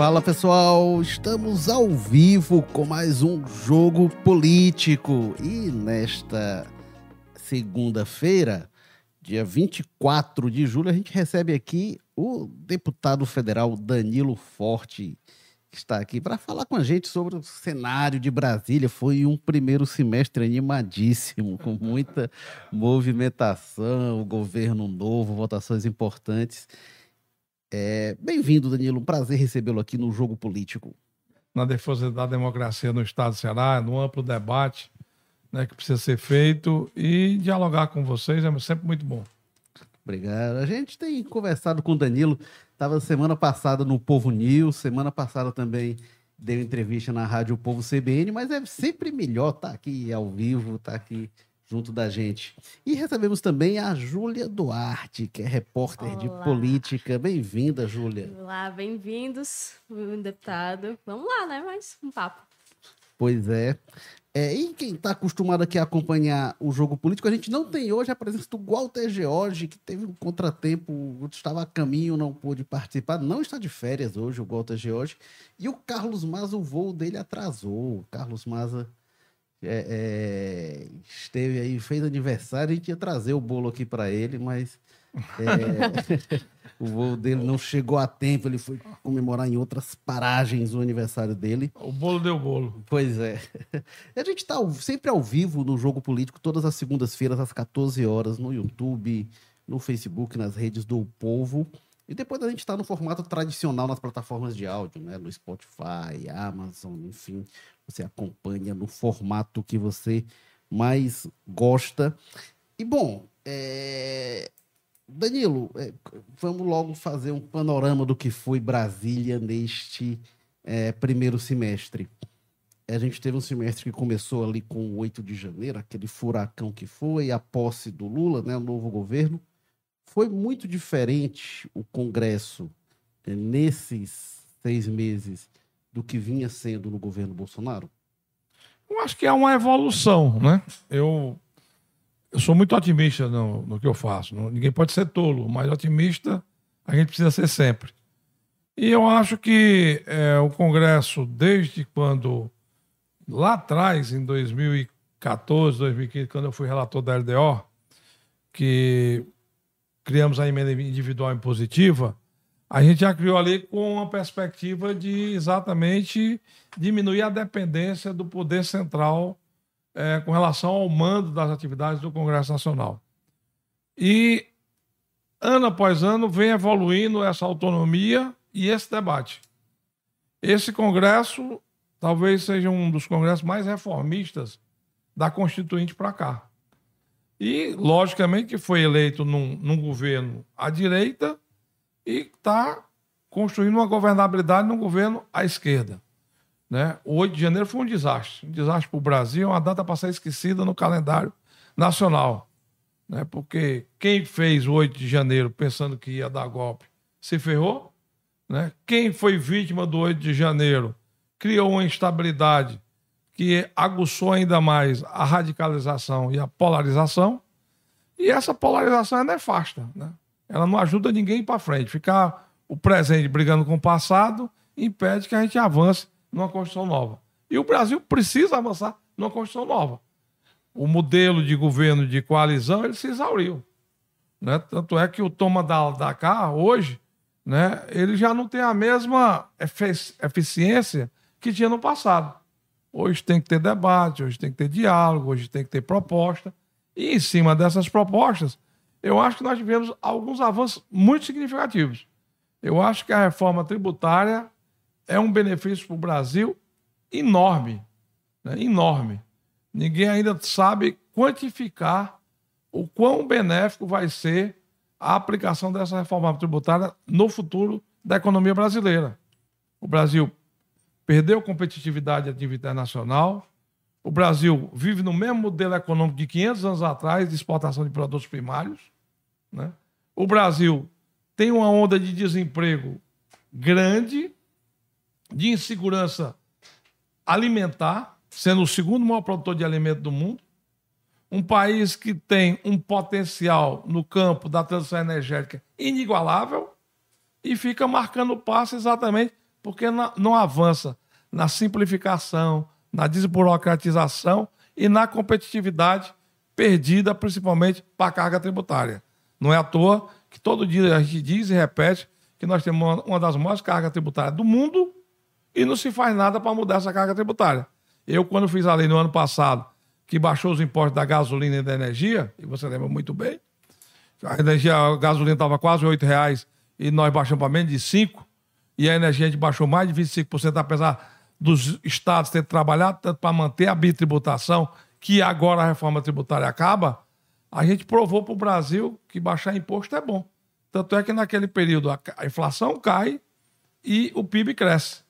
Fala pessoal, estamos ao vivo com mais um jogo político e nesta segunda-feira, dia 24 de julho, a gente recebe aqui o deputado federal Danilo Forte, que está aqui para falar com a gente sobre o cenário de Brasília. Foi um primeiro semestre animadíssimo, com muita movimentação, governo novo, votações importantes. É, Bem-vindo, Danilo. Um prazer recebê-lo aqui no Jogo Político. Na defesa da democracia no Estado do Ceará, no amplo debate né, que precisa ser feito e dialogar com vocês é sempre muito bom. Obrigado. A gente tem conversado com o Danilo, estava semana passada no Povo News, semana passada também deu entrevista na Rádio Povo CBN, mas é sempre melhor estar tá aqui ao vivo, estar tá aqui junto da gente. E recebemos também a Júlia Duarte, que é repórter Olá. de política. Bem-vinda, Júlia. Olá, bem-vindos, deputado. Vamos lá, né? Mais um papo. Pois é. é e quem está acostumado aqui a acompanhar o jogo político, a gente não tem hoje a presença do Walter George, que teve um contratempo, estava a caminho, não pôde participar. Não está de férias hoje, o Walter George. E o Carlos Maza, o voo dele atrasou. O Carlos Maza é, é, esteve aí, fez aniversário, a gente ia trazer o bolo aqui para ele, mas é, o voo dele não chegou a tempo, ele foi comemorar em outras paragens o aniversário dele. O bolo deu bolo. Pois é. A gente está sempre ao vivo no Jogo Político, todas as segundas-feiras, às 14 horas, no YouTube, no Facebook, nas redes do Povo. E depois a gente está no formato tradicional nas plataformas de áudio, né? No Spotify, Amazon, enfim. Você acompanha no formato que você mais gosta. E bom, é... Danilo, é... vamos logo fazer um panorama do que foi Brasília neste é, primeiro semestre. A gente teve um semestre que começou ali com o 8 de janeiro, aquele furacão que foi, a posse do Lula, né, o novo governo. Foi muito diferente o Congresso eh, nesses seis meses do que vinha sendo no governo Bolsonaro? Eu acho que é uma evolução, né? Eu, eu sou muito otimista no, no que eu faço. Ninguém pode ser tolo, mas otimista a gente precisa ser sempre. E eu acho que é, o Congresso, desde quando, lá atrás, em 2014, 2015, quando eu fui relator da LDO, que criamos a emenda individual impositiva, a gente já criou ali com uma perspectiva de exatamente diminuir a dependência do poder central é, com relação ao mando das atividades do Congresso Nacional. E ano após ano vem evoluindo essa autonomia e esse debate. Esse Congresso talvez seja um dos congressos mais reformistas da Constituinte para cá. E, logicamente, que foi eleito num, num governo à direita e está construindo uma governabilidade num governo à esquerda. Né? O 8 de janeiro foi um desastre. Um desastre para o Brasil, uma data para ser esquecida no calendário nacional. Né? Porque quem fez o 8 de janeiro pensando que ia dar golpe se ferrou. Né? Quem foi vítima do 8 de janeiro criou uma instabilidade que aguçou ainda mais a radicalização e a polarização. E essa polarização é nefasta. Né? Ela não ajuda ninguém para frente. Ficar o presente brigando com o passado impede que a gente avance numa Constituição nova. E o Brasil precisa avançar numa Constituição nova. O modelo de governo de coalizão ele se exauriu. Né? Tanto é que o toma da, da cá, hoje, né, ele já não tem a mesma eficiência que tinha no passado. Hoje tem que ter debate, hoje tem que ter diálogo, hoje tem que ter proposta. E em cima dessas propostas, eu acho que nós tivemos alguns avanços muito significativos. Eu acho que a reforma tributária é um benefício para o Brasil enorme. Né? Enorme. Ninguém ainda sabe quantificar o quão benéfico vai ser a aplicação dessa reforma tributária no futuro da economia brasileira. O Brasil perdeu competitividade a nível internacional. O Brasil vive no mesmo modelo econômico de 500 anos atrás, de exportação de produtos primários. Né? O Brasil tem uma onda de desemprego grande, de insegurança alimentar, sendo o segundo maior produtor de alimento do mundo. Um país que tem um potencial no campo da transição energética inigualável e fica marcando passo exatamente porque não, avança na simplificação, na desburocratização e na competitividade perdida, principalmente para a carga tributária. Não é à toa que todo dia a gente diz e repete que nós temos uma, das maiores cargas tributárias do mundo e não se faz nada para mudar essa carga tributária. Eu, quando fiz a lei no ano passado, que baixou os impostos da gasolina e da energia, e você lembra muito bem, a energia, a gasolina estava quase R$ reais e nós baixamos para menos de 5, e a energia a gente baixou mais de 25%, apesar dos estados terem trabalhado tanto para manter a bitributação, que agora a reforma tributária acaba, a gente provou para o Brasil que baixar imposto é bom. Tanto é que naquele período a, inflação cai e o PIB cresce.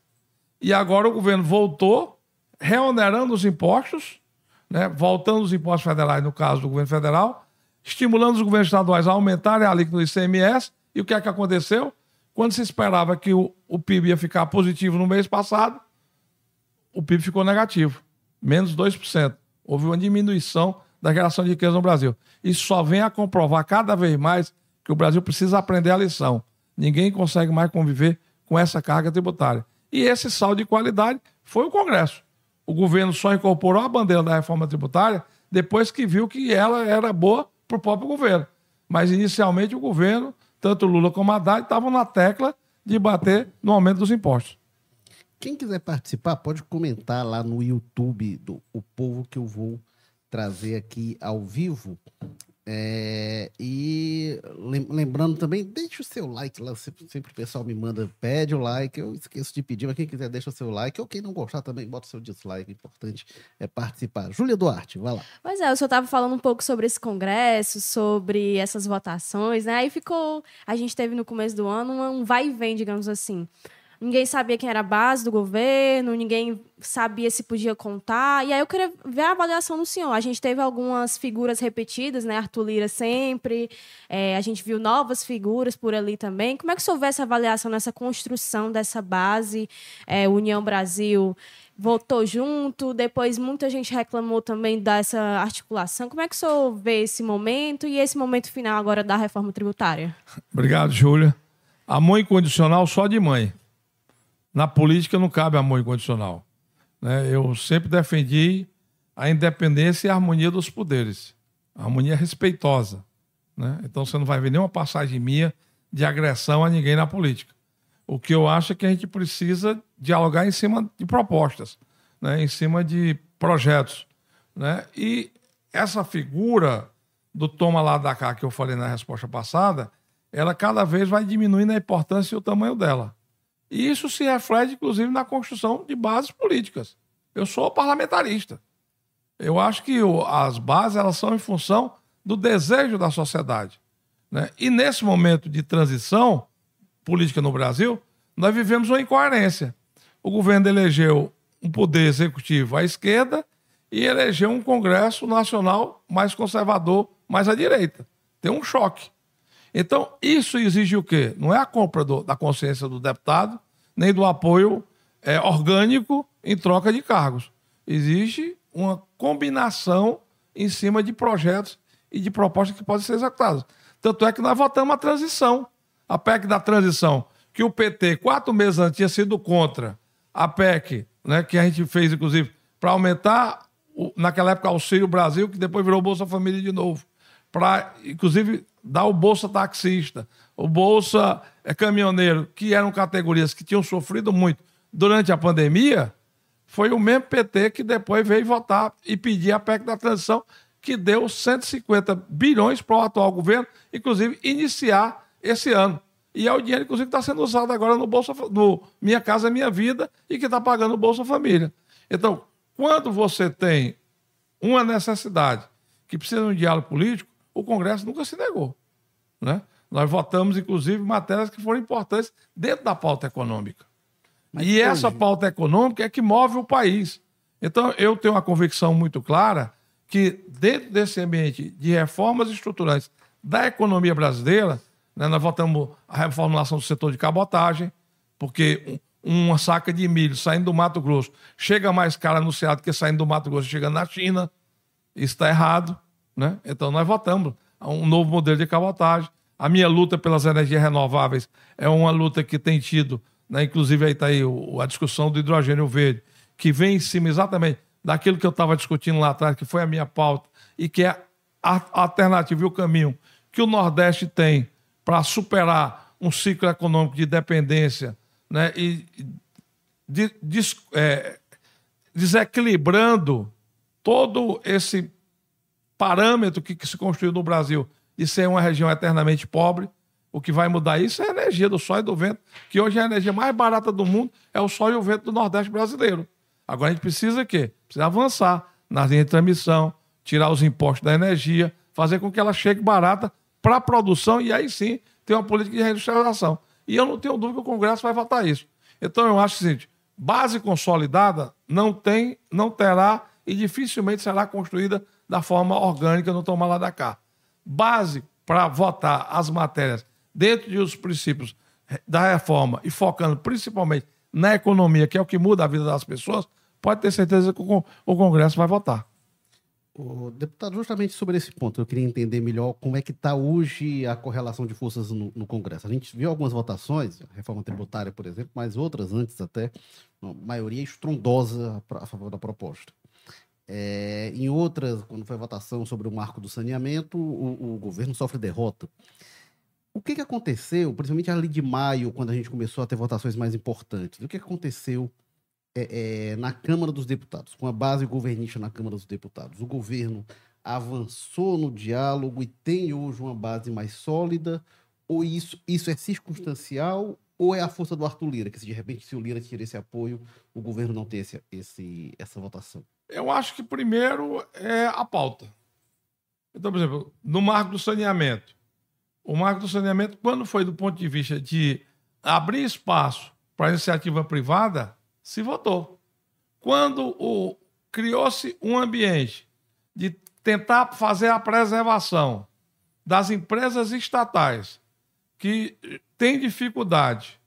E agora o governo voltou, reonerando os impostos, né, voltando os impostos federais, no caso do governo federal, estimulando os governos estaduais a aumentarem a alíquota do ICMS. E o que é que aconteceu? Quando se esperava que o, o PIB ia ficar positivo no mês passado, o PIB ficou negativo, menos 2%. Houve uma diminuição da geração de riqueza no Brasil. Isso só vem a comprovar cada vez mais que o Brasil precisa aprender a lição. Ninguém consegue mais conviver com essa carga tributária. E esse saldo de qualidade foi o Congresso. O governo só incorporou a bandeira da reforma tributária depois que viu que ela era boa para o próprio governo. Mas inicialmente o governo, tanto Lula como Haddad, estavam na tecla de bater no aumento dos impostos. Quem quiser participar, pode comentar lá no YouTube do O Povo que eu vou trazer aqui ao vivo. É, e lembrando também, deixe o seu like lá. Sempre, sempre, o pessoal me manda, pede o like. Eu esqueço de pedir, mas quem quiser, deixa o seu like. Ou quem não gostar também, bota o seu dislike. O importante é participar. Júlia Duarte, vai lá. Pois é, o senhor estava falando um pouco sobre esse congresso, sobre essas votações, né? Aí ficou. A gente teve no começo do ano um vai e vem, digamos assim ninguém sabia quem era a base do governo, ninguém sabia se podia contar. E aí eu queria ver a avaliação do senhor. A gente teve algumas figuras repetidas, né? Arthur Lira sempre, é, a gente viu novas figuras por ali também. Como é que o senhor vê essa avaliação nessa construção dessa base? É, União Brasil votou junto, depois muita gente reclamou também dessa articulação. Como é que o senhor vê esse momento e esse momento final agora da reforma tributária? Obrigado, Júlia. Amor incondicional só de mãe na política não cabe amor incondicional. Né? Eu sempre defendi a independência e a harmonia dos poderes. A harmonia respeitosa. Né? Então você não vai ver nenhuma passagem minha de agressão a ninguém na política. O que eu acho é que a gente precisa dialogar em cima de propostas, né? em cima de projetos. Né? E essa figura do toma lá da cá que eu falei na resposta passada, ela cada vez vai diminuindo a importância e o tamanho dela. E isso se reflete, inclusive, na construção de bases políticas. Eu sou parlamentarista. Eu acho que as bases elas são em função do desejo da sociedade. Né? E nesse momento de transição política no Brasil, nós vivemos uma incoerência. O governo elegeu um poder executivo à esquerda e elegeu um Congresso Nacional mais conservador, mais à direita. Tem um choque. Então, isso exige o quê? Não é a compra do, da consciência do deputado, nem do apoio é, orgânico em troca de cargos. Existe uma combinação em cima de projetos e de propostas que podem ser executadas. Tanto é que nós votamos a transição. A PEC da transição, que o PT, quatro meses antes, tinha sido contra. A PEC, né, que a gente fez, inclusive, para aumentar, o, naquela época, Auxílio Brasil, que depois virou Bolsa Família de novo. Para, inclusive, dar o Bolsa Taxista, o Bolsa é, Caminhoneiro, que eram categorias que tinham sofrido muito durante a pandemia, foi o mesmo PT que depois veio votar e pedir a PEC da transição, que deu 150 bilhões para o atual governo, inclusive iniciar esse ano. E é o dinheiro, inclusive, que está sendo usado agora no Bolsa no Minha Casa Minha Vida e que está pagando o Bolsa Família. Então, quando você tem uma necessidade que precisa de um diálogo político, o Congresso nunca se negou. Né? Nós votamos, inclusive, matérias que foram importantes dentro da pauta econômica. Mas e essa pauta econômica é que move o país. Então, eu tenho uma convicção muito clara que, dentro desse ambiente de reformas estruturantes da economia brasileira, né, nós votamos a reformulação do setor de cabotagem, porque uma saca de milho saindo do Mato Grosso chega mais cara anunciado que saindo do Mato Grosso chegando na China. Isso está errado. Né? Então, nós votamos um novo modelo de cabotagem. A minha luta pelas energias renováveis é uma luta que tem tido né? inclusive aí está aí a discussão do hidrogênio verde, que vem em cima exatamente daquilo que eu estava discutindo lá atrás, que foi a minha pauta, e que é a alternativa e o caminho que o Nordeste tem para superar um ciclo econômico de dependência né, e de, de, é, desequilibrando todo esse parâmetro que, que, se construiu no Brasil de ser uma região eternamente pobre. O que vai mudar isso é a energia do sol e do vento, que hoje é a energia mais barata do mundo, é o sol e o vento do Nordeste brasileiro. Agora a gente precisa quê? Precisa avançar na linha de transmissão, tirar os impostos da energia, fazer com que ela chegue barata para a produção e aí sim ter uma política de reindustrialização. E eu não tenho dúvida que o Congresso vai votar isso. Então eu acho o seguinte: base consolidada não tem, não terá e dificilmente será construída da forma orgânica no tomar lá da cá. Base para votar as matérias dentro dos princípios da reforma e focando principalmente na economia, que é o que muda a vida das pessoas, pode ter certeza que o Congresso vai votar. O deputado, justamente sobre esse ponto, eu queria entender melhor como é que está hoje a correlação de forças no, no, Congresso. A gente viu algumas votações, a reforma tributária, por exemplo, mas outras antes até, maioria estrondosa a favor da proposta. É, em outras, quando foi a votação sobre o marco do saneamento, o, o governo sofre derrota. O que, que aconteceu, principalmente ali de maio, quando a gente começou a ter votações mais importantes? O que, aconteceu é, é, na Câmara dos Deputados, com a base governista na Câmara dos Deputados, o governo avançou no diálogo e tem hoje uma base mais sólida? Ou isso, isso é circunstancial? Ou é a força do Arthur Lira, que se de repente se o Lira tira esse apoio, o governo não tem esse, esse, essa votação? Eu acho que primeiro é a pauta. Então, por exemplo, no marco do saneamento. O marco do saneamento, quando foi do ponto de vista de abrir espaço para a iniciativa privada, se votou. Quando criou-se um ambiente de tentar fazer a preservação das empresas estatais que têm dificuldade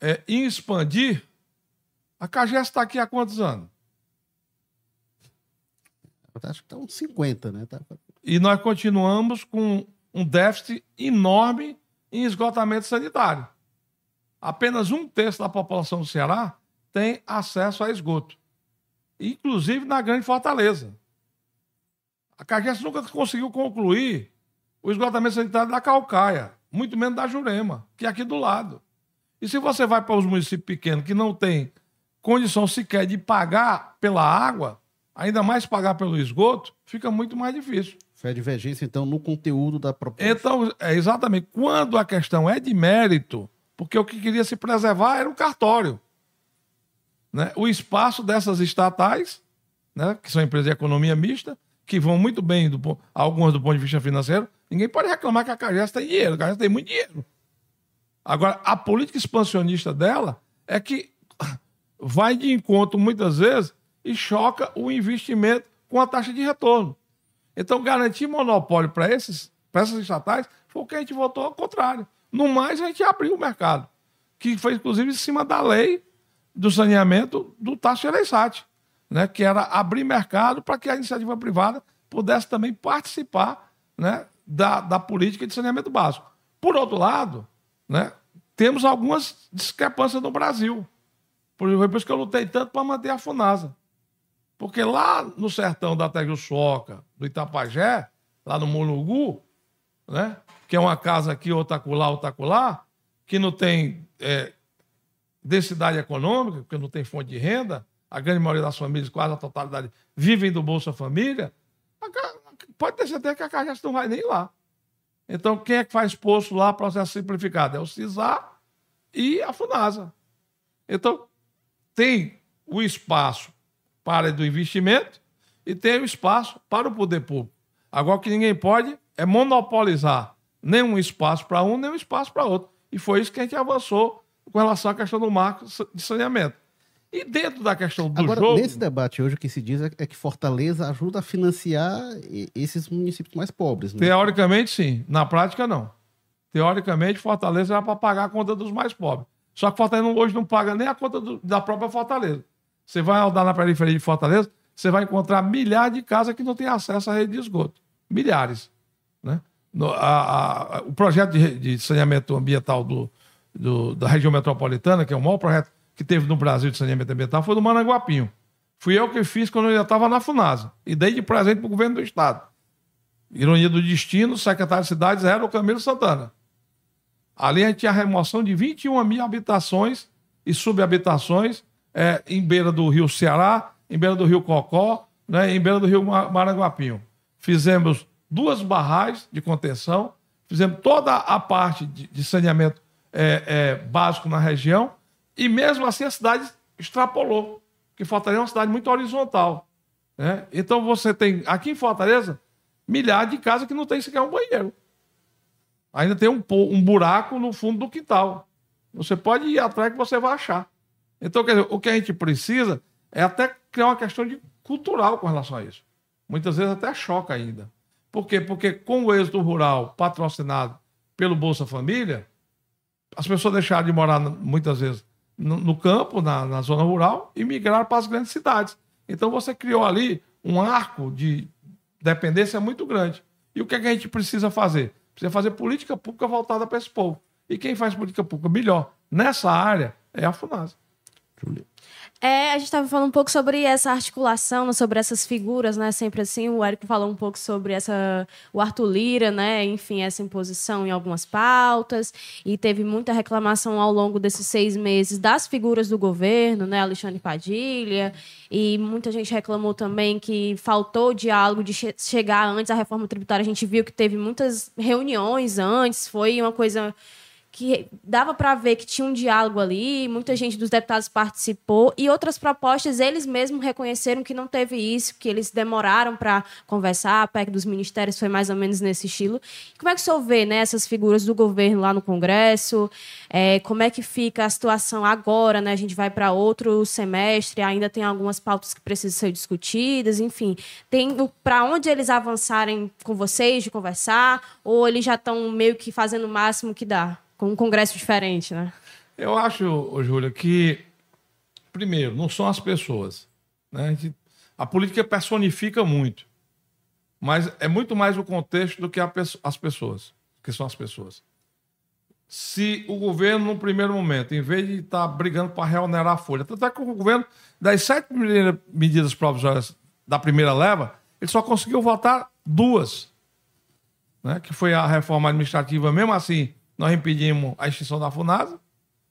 é, em expandir, a CAGES está aqui há quantos anos? Acho que está uns 50, né? Tá... E nós continuamos com um déficit enorme em esgotamento sanitário. Apenas um terço da população do Ceará tem acesso a esgoto, inclusive na Grande Fortaleza. A Cagés nunca conseguiu concluir o esgotamento sanitário da Calcaia, muito menos da Jurema, que é aqui do lado. E se você vai para os municípios pequenos que não têm condição sequer de pagar pela água, ainda mais pagar pelo esgoto, fica muito mais difícil. Foi a divergência, então, no conteúdo da proposta. Então, é exatamente. Quando a questão é de mérito, porque o que queria se preservar era o cartório né, o espaço dessas estatais, né, que são empresas de economia mista, que vão muito bem, do, algumas do ponto de vista financeiro. Ninguém pode reclamar que a Cagés tem dinheiro, a Cagés tem muito dinheiro. Agora, a política expansionista dela é que vai de encontro, muitas vezes, e choca o investimento com a taxa de retorno. Então, garantir monopólio para essas estatais foi o que a gente votou ao contrário. No mais, a gente abriu o mercado, que foi, inclusive, em cima da lei do saneamento do Tasso Gereissati, né, que era abrir mercado para que a iniciativa privada pudesse também participar né, da, da política de saneamento básico. Por outro lado, né, temos algumas discrepâncias no Brasil. Por isso que eu lutei tanto para manter a FUNASA. Porque lá no sertão da Tejuçoca, do Itapajé, lá no Mulugu, né, que é uma casa aqui, outra acolá, outra acolá, que não tem é, densidade econômica, porque não tem fonte de renda, a grande maioria das famílias, quase a totalidade, vivem do Bolsa Família, pode ter certeza que a Cagés não vai nem lá. Então, quem é que faz poço lá, processo simplificado? É o CISAR e a FUNASA. Então, tem o espaço para do investimento e tem o espaço para o poder público. Agora, o que ninguém pode é monopolizar nenhum espaço para um, nem um espaço para outro. E foi isso que a gente avançou com relação à questão do marco de saneamento. E dentro da questão do Agora, jogo... nesse debate hoje, o que se diz é, é que Fortaleza ajuda a financiar esses municípios mais pobres. Né? Teoricamente, sim. Na prática, não. Teoricamente, Fortaleza era para pagar a conta dos mais pobres. Só que Fortaleza hoje não paga nem a conta do, da própria Fortaleza. Você vai andar na periferia de Fortaleza, você vai encontrar milhares de casas que não têm acesso à rede de esgoto. Milhares. Né? No, a, a, o projeto de, de saneamento ambiental do, do, da região metropolitana, que é o maior projeto que teve no Brasil de saneamento ambiental, foi do Managuapinho. Fui eu que fiz quando eu já estava na FUNASA. E dei de presente para o governo do Estado. Ironia do destino, o secretário de cidades era o Camilo Santana. Ali a gente tinha a remoção de 21 mil habitações e subhabitações é, em beira do rio Ceará, em beira do rio Cocó, né, em beira do rio Maranguapinho. Fizemos duas barragens de contenção, fizemos toda a parte de, de saneamento é, é, básico na região, e mesmo assim a cidade extrapolou, que Fortaleza é uma cidade muito horizontal. Né? Então você tem, aqui em Fortaleza, milhares de casas que não tem sequer um banheiro. Ainda tem um, um buraco no fundo do quintal. Você pode ir atrás que você vai achar. Então, quer dizer, o que a gente precisa é até criar uma questão de cultural com relação a isso. Muitas vezes até choca ainda. Por quê? Porque com o êxito rural patrocinado pelo Bolsa Família, as pessoas deixaram de morar muitas vezes no, no campo, na, na, zona rural, e migraram para as grandes cidades. Então você criou ali um arco de dependência muito grande. E o que, é que a gente precisa fazer? Precisa fazer política pública voltada para esse povo. E quem faz política pública melhor nessa área é a FUNASA. Julia. É, a gente estava falando um pouco sobre essa articulação, sobre essas figuras, né? Sempre assim, o Érico falou um pouco sobre essa, o Arthur Lira, né? Enfim, essa imposição em algumas pautas e teve muita reclamação ao longo desses seis meses das figuras do governo, né? Alexandre Padilha e muita gente reclamou também que faltou diálogo de che chegar antes à reforma tributária. A gente viu que teve muitas reuniões antes, foi uma coisa que dava para ver que tinha um diálogo ali, muita gente dos deputados participou e outras propostas eles mesmos reconheceram que não teve isso, que eles demoraram para conversar, a PEC dos ministérios foi mais ou menos nesse estilo. Como é que o senhor vê né, essas figuras do governo lá no Congresso? É, como é que fica a situação agora? Né? A gente vai para outro semestre, ainda tem algumas pautas que precisam ser discutidas, enfim. Tem para onde eles avançarem com vocês de conversar ou eles já estão meio que fazendo o máximo que dá? Com um congresso diferente, né? Eu acho, Júlia, que, primeiro, não são as pessoas. Né? A política personifica muito, mas é muito mais o contexto do que as pessoas, que são as pessoas. Se o governo, no primeiro momento, em vez de estar tá brigando para reonerar a folha, tanto é que o governo, das sete medidas provisórias da primeira leva, ele só conseguiu votar duas, né? que foi a reforma administrativa, mesmo assim, nós impedimos a extinção da FUNASA,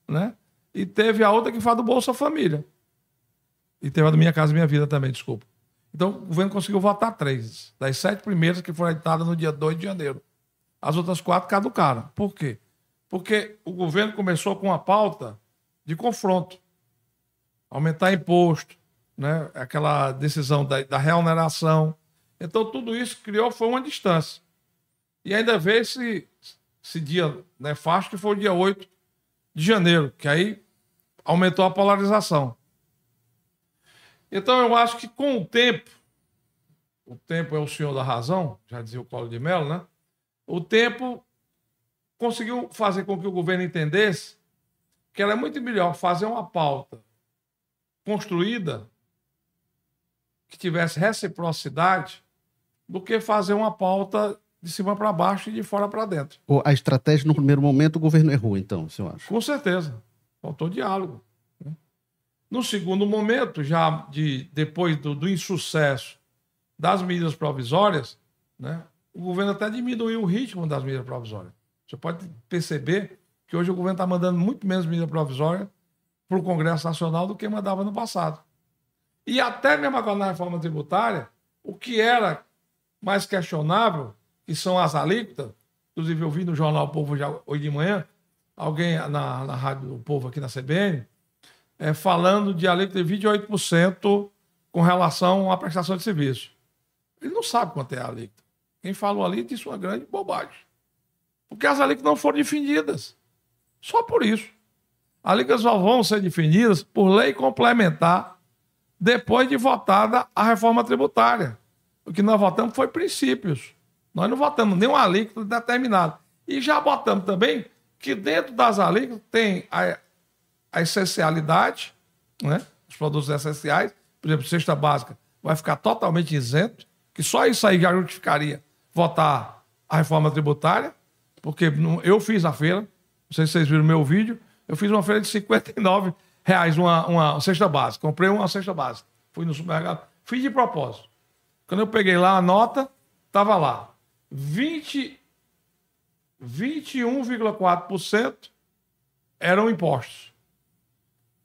né? E teve a outra que fala do Bolsa Família. E teve a do Minha Casa Minha Vida também, desculpa. Então, o governo conseguiu votar três. Das sete primeiras que foram editadas no dia 2 de janeiro. As outras quatro caducaram. Por quê? Porque o governo começou com uma pauta de confronto. Aumentar imposto, né? aquela decisão da, da reoneração. Então, tudo isso criou foi uma distância. E ainda vê se esse dia nefasto, que foi o dia 8 de janeiro, que aí aumentou a polarização. Então eu acho que com o tempo, o tempo é o senhor da razão, já dizia o Paulo de Mello, né? O tempo conseguiu fazer com que o governo entendesse que era muito melhor fazer uma pauta construída que tivesse reciprocidade do que fazer uma pauta de cima para baixo e de fora para dentro. A estratégia, no primeiro momento, o governo errou, então, o senhor acha? Com certeza. Faltou diálogo. Né? No segundo momento, já de, depois do, do insucesso das medidas provisórias, né, o governo até diminuiu o ritmo das medidas provisórias. Você pode perceber que hoje o governo está mandando muito menos medidas provisórias para o Congresso Nacional do que mandava no passado. E até mesmo agora na reforma tributária, o que era mais questionável que são as alíquotas. Inclusive, eu vi no Jornal o Povo já hoje de manhã, alguém na, na Rádio do Povo aqui na CBN, é, falando de alíquota de 28% com relação à prestação de serviço. Ele não sabe quanto é a alíquota. Quem falou ali disse uma grande bobagem. Porque as alíquotas não foram definidas. Só por isso. As alíquotas só vão ser definidas por lei complementar depois de votada a reforma tributária. O que nós votamos foi princípios. Nós não votamos nenhum alíquota determinado. E já botamos também que dentro das alíquotas tem a, a essencialidade, né? os produtos essenciais, por exemplo, cesta básica, vai ficar totalmente isento, que só isso aí já justificaria votar a reforma tributária, porque eu fiz a feira, Não sei se vocês viram meu vídeo. Eu fiz uma feira de 59 reais, uma, uma cesta básica. Comprei uma cesta básica. Fui no supermercado. Fiz de propósito. Quando eu peguei lá a nota, estava lá. 20, 21,4% eram impostos.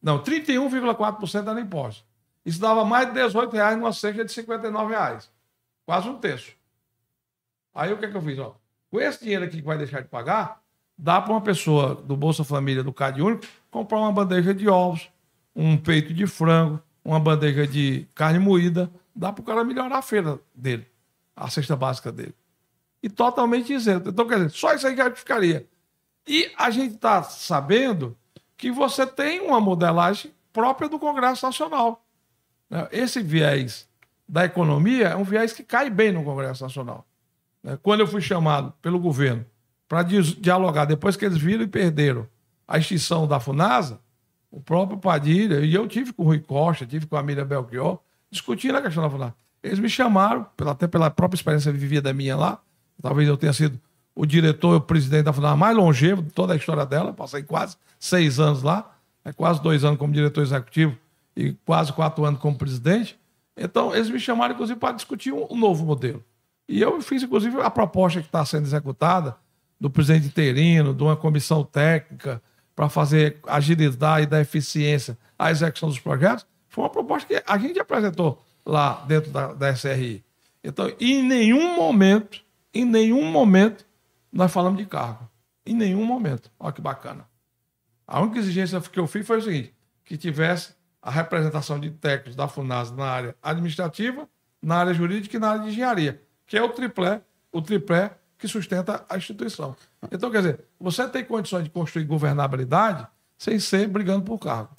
Não, 31,4% eram impostos. Isso dava mais de 18 reais numa cesta de 59 reais. Quase um terço. Aí o que, é que eu fiz? Ó, com esse dinheiro aqui que vai deixar de pagar, dá para uma pessoa do Bolsa Família, do Cade Único, comprar uma bandeja de ovos, um peito de frango, uma bandeja de carne moída. Dá para o cara melhorar a feira dele, a cesta básica dele. E totalmente isento. Então, quer dizer, só isso aí que ficaria. E a gente está sabendo que você tem uma modelagem própria do Congresso Nacional. Né? Esse viés da economia é um viés que cai bem no Congresso Nacional. Né? Quando eu fui chamado pelo governo para dialogar, depois que eles viram e perderam a extinção da FUNASA, o próprio Padilha, e eu tive com o Rui Costa, tive com a Miriam Belchior, discutindo a questão da FUNASA. Eles me chamaram, até pela própria experiência vivida minha lá, talvez eu tenha sido o diretor o presidente da FUNASA mais longevo de toda a história dela, passei quase seis anos lá, é quase dois anos como diretor executivo e quase quatro anos como presidente. Então, eles me chamaram, inclusive, para discutir um, novo modelo. E eu fiz, inclusive, a proposta que está sendo executada do presidente interino, de uma comissão técnica, para fazer agilidade e dar eficiência à execução dos projetos, foi uma proposta que a gente apresentou lá dentro da, da SRI. Então, em nenhum momento, em nenhum momento, nós falamos de cargo. Em nenhum momento. Olha que bacana. A única exigência que eu fiz foi o seguinte: que tivesse a representação de técnicos da FUNASA na área administrativa, na área jurídica e na área de engenharia, que é o triplé, o triplé que sustenta a instituição. Então, quer dizer, você tem condições de construir governabilidade sem ser brigando por cargo.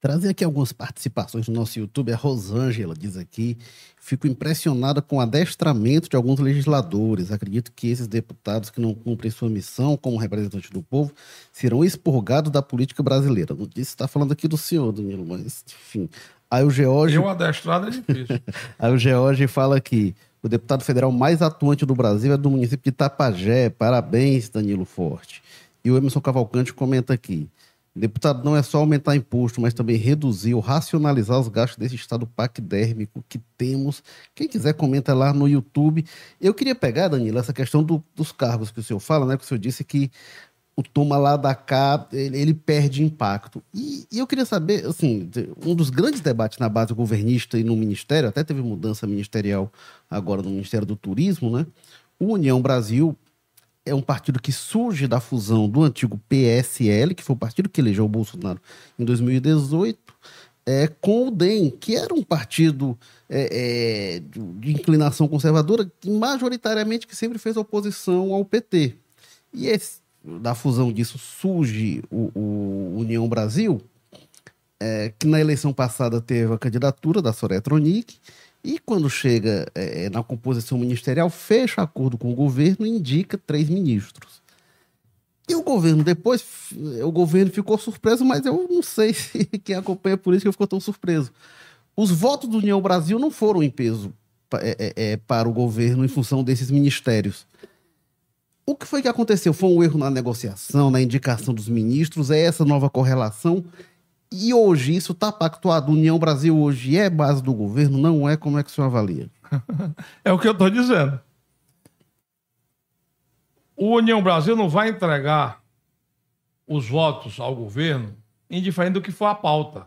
Trazer aqui algumas participações no nosso YouTube. A Rosângela diz aqui: fico impressionada com o adestramento de alguns legisladores. Acredito que esses deputados que não cumprem sua missão como representantes do povo serão expurgados da política brasileira. Não disse, está falando aqui do senhor, Danilo, mas enfim. Aí o George. Eu adestrado é difícil. Aí o George fala aqui: o deputado federal mais atuante do Brasil é do município de Itapajé. Parabéns, Danilo Forte. E o Emerson Cavalcante comenta aqui: deputado não é só aumentar imposto, mas também reduzir ou racionalizar os gastos desse estado paquidérmico que temos. Quem quiser, comenta lá no YouTube. Eu queria pegar, Danilo, essa questão do, dos cargos que o senhor fala, né? Que o senhor disse que o toma lá da cá, ele, ele perde impacto. E, e, eu queria saber, assim, um dos grandes debates na base governista e no Ministério, até teve mudança ministerial agora no Ministério do Turismo, né? O União Brasil é um partido que surge da fusão do antigo PSL, que foi o partido que elegeu o Bolsonaro em 2018, é, com o DEM, que era um partido é, é, de inclinação conservadora, majoritariamente que sempre fez oposição ao PT. E esse, da fusão disso surge o, o União Brasil, é, que na eleição passada teve a candidatura da Soraya Tronic, e quando chega é, é, na composição ministerial, fecha acordo com o governo e indica três ministros. E o governo depois, o governo ficou surpreso, mas eu não sei se quem acompanha a política ficou tão surpreso. Os votos do União Brasil não foram em peso é, é, é, para o governo em função desses ministérios. O que foi que aconteceu? Foi um erro na negociação, na indicação dos ministros? É essa nova correlação? E hoje isso está pactuado? União Brasil hoje é base do governo? Não é? Como é que o senhor avalia? é o que eu estou dizendo. O União Brasil não vai entregar os votos ao governo indiferente do que for a pauta.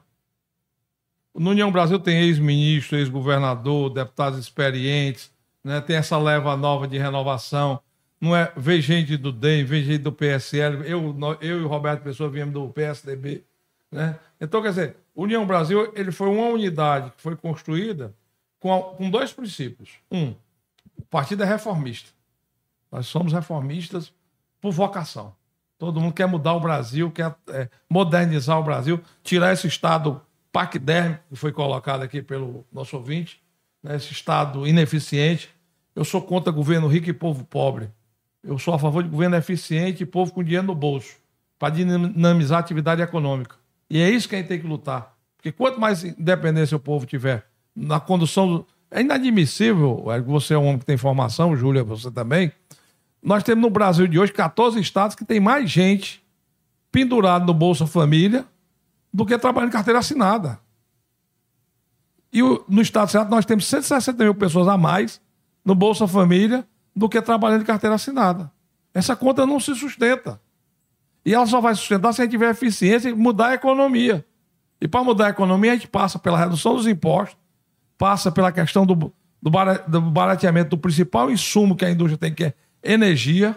No União Brasil tem ex-ministro, ex-governador, deputados experientes, né? tem essa leva nova de renovação não é, veio gente do DEM, veio gente do PSL, eu, eu e o Roberto Pessoa viemos do PSDB, né? Então, quer dizer, União Brasil, ele foi uma unidade que foi construída com, com dois princípios. Um, o partido é reformista. Nós somos reformistas por vocação. Todo mundo quer mudar o Brasil, quer é, modernizar o Brasil, tirar esse estado paquidérmico que foi colocado aqui pelo nosso ouvinte, né, esse estado ineficiente. Eu sou contra governo rico e povo pobre. Eu sou a favor de governo eficiente e povo com dinheiro no bolso, para dinamizar a atividade econômica. E é isso que a gente tem que lutar. Porque quanto mais independência o povo tiver na condução. Do... É inadmissível, você é um homem que tem formação, Júlia, você também. Nós temos no Brasil de hoje 14 estados que tem mais gente pendurado no Bolsa Família do que trabalhando em carteira assinada. E no Estado de nós temos 160 mil pessoas a mais no Bolsa Família do que trabalhando em carteira assinada. Essa conta não se sustenta. E ela só vai sustentar se a gente tiver eficiência e mudar a economia. E para mudar a economia, a gente passa pela redução dos impostos, passa pela questão do, do barateamento do principal insumo que a indústria tem, que é energia.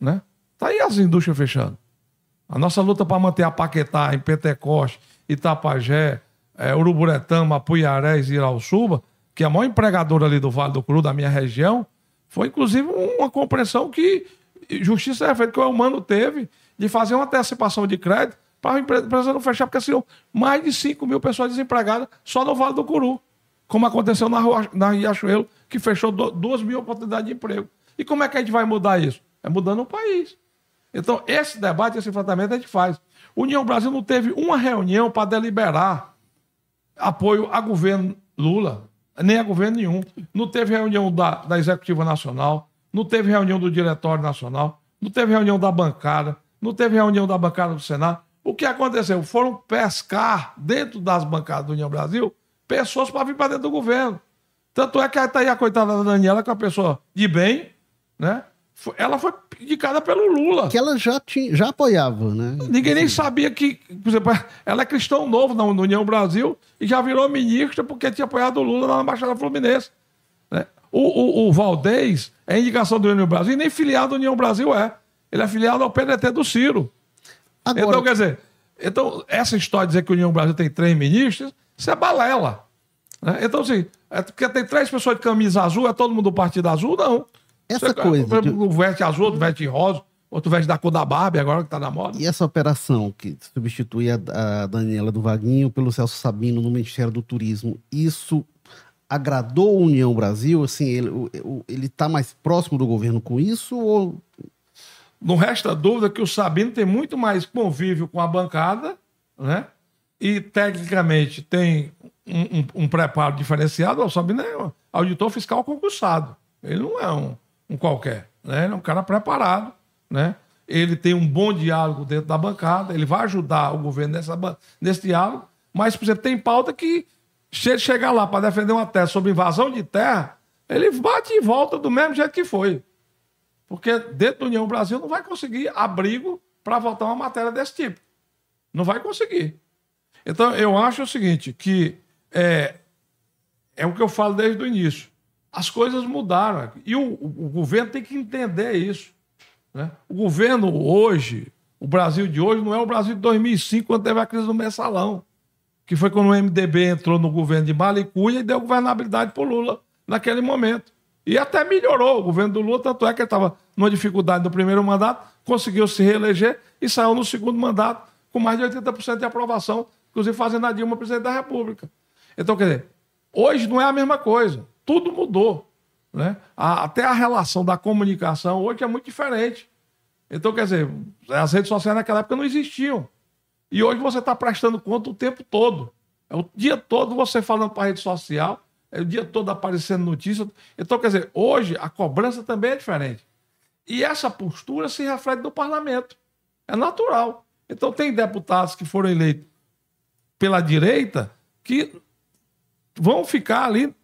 Né? Tá aí as indústrias fechando. A nossa luta para manter a Paquetá em Pentecoste, Itapajé, é, Uruburetama, Apuiarés e Irauçuba, que é a maior empregadora ali do Vale do Cru, da minha região, foi inclusive uma compreensão que justiça é feita que o humano teve de fazer uma antecipação de crédito para a empresa não fechar, porque seriam mais de 5 mil pessoas desempregadas só no Vale do Curu, como aconteceu na, rua, na Riachuelo, que fechou 2 mil oportunidades de emprego. E como é que a gente vai mudar isso? É mudando o país. Então, esse debate, esse enfrentamento a gente faz. União Brasil não teve uma reunião para deliberar apoio a governo Lula, nem a governo nenhum. Não teve reunião da, da Executiva Nacional, não teve reunião do Diretório Nacional, não teve reunião da bancada, não teve reunião da bancada do Senado. O que aconteceu? Foram pescar dentro das bancadas do União Brasil pessoas para vir para dentro do governo. Tanto é que está aí a coitada da Daniela, que é uma pessoa de bem, né? Ela foi indicada pelo Lula. Que ela já, tinha, já apoiava, né? Ninguém nem sabia que, por exemplo, ela é cristão novo na União Brasil e já virou ministra porque tinha apoiado o Lula na Embaixada Fluminense. Né? O, o, o Valdez é indicação do União Brasil e nem filiado da União Brasil é. Ele é filiado ao PDT do Ciro. Agora... Então, quer dizer, então, essa história de dizer que a União Brasil tem três ministros, isso é balela. Né? Então, assim, é porque tem três pessoas de camisa azul, é todo mundo do Partido Azul? Não. Essa Você, coisa. De... O veste azul, outro veste rosa, outro veste da cor da Barbie, agora que tá na moda. E essa operação que substitui a, a Daniela do Vaguinho pelo Celso Sabino no Ministério do Turismo, isso agradou a União Brasil? Assim, ele, ele tá mais próximo do governo com isso ou não resta dúvida que o Sabino tem muito mais convívio com a bancada, né? E tecnicamente tem um, um, um preparo diferenciado. O Sabino é auditor fiscal concursado. Ele não é um, um qualquer, né? Ele é um cara preparado, né? Ele tem um bom diálogo dentro da bancada, ele vai ajudar o governo nessa, nesse diálogo, mas, por exemplo, tem pauta que, se ele chegar lá para defender uma tese sobre invasão de terra, ele bate e volta do mesmo jeito que foi. Porque dentro da União Brasil não vai conseguir abrigo para votar uma matéria desse tipo. Não vai conseguir. Então, eu acho o seguinte, que é, é o que eu falo desde o início. As coisas mudaram. E o, o governo tem que entender isso. Né? O governo hoje, o Brasil de hoje, não é o Brasil de 2005, quando teve a crise do mensalão. Que foi quando o MDB entrou no governo de Malicuia e deu governabilidade para Lula naquele momento. E até melhorou o governo do Lula, tanto é que ele estava numa dificuldade no primeiro mandato, conseguiu se reeleger e saiu no segundo mandato com mais de 80% de aprovação, inclusive fazendo a Dilma presidente da República. Então, quer dizer, hoje não é a mesma coisa. Tudo mudou. Né? A, até a relação da comunicação hoje é muito diferente. Então, quer dizer, as redes sociais naquela época não existiam. E hoje você está prestando conta o tempo todo. É o dia todo você falando para a rede social, o dia todo aparecendo notícia. Então, quer dizer, hoje a cobrança também é diferente. E essa postura se reflete no parlamento. É natural. Então, tem deputados que foram eleitos pela direita que vão ficar ali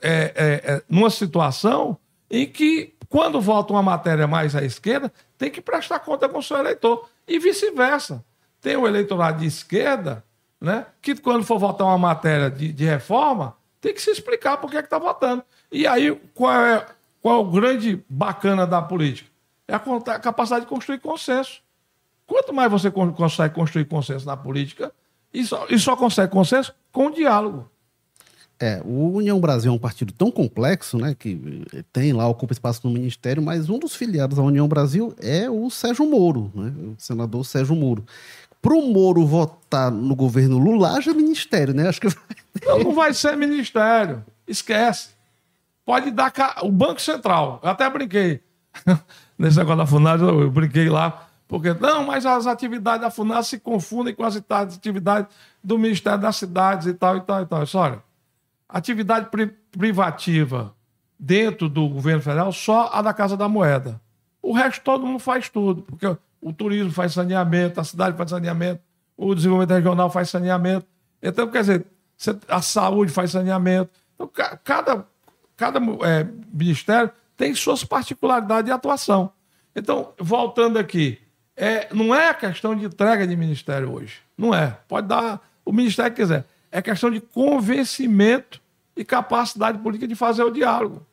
é, é, é, numa situação em que, quando vota uma matéria mais à esquerda, tem que prestar conta com o seu eleitor. E vice-versa. Tem o eleitorado de esquerda, né, que quando for votar uma matéria de, de reforma, tem que se explicar por que é está votando. E aí, qual é, qual é o grande bacana da política? É a capacidade de construir consenso. Quanto mais você consegue construir consenso na política, e só, e só consegue consenso com diálogo. É, o União Brasil é um partido tão complexo, né, que tem lá, ocupa espaço no ministério, mas um dos filiados à União Brasil é o Sérgio Moro, né, o senador Sérgio Moro. Para o Moro votar no governo Lula, haja ministério, né? Acho que vai... Não, não vai ser ministério. Esquece. Pode dar. Ca... O Banco Central. Eu até brinquei. Nesse negócio da FUNAS, eu brinquei lá. Porque, não, mas as atividades da FUNAS se confundem com as atividades do Ministério das Cidades e tal, e tal, e tal. Isso, olha, atividade pri privativa dentro do governo federal, só a da Casa da Moeda. O resto todo mundo faz tudo. Porque o turismo faz saneamento, a cidade faz saneamento, o desenvolvimento regional faz saneamento. Então, quer dizer, a saúde faz saneamento. Então, cada, cada é, ministério tem suas particularidades de atuação. Então, voltando aqui, é, não é a questão de entrega de ministério hoje. Não é. Pode dar o ministério que quiser. É questão de convencimento e capacidade política de fazer o diálogo.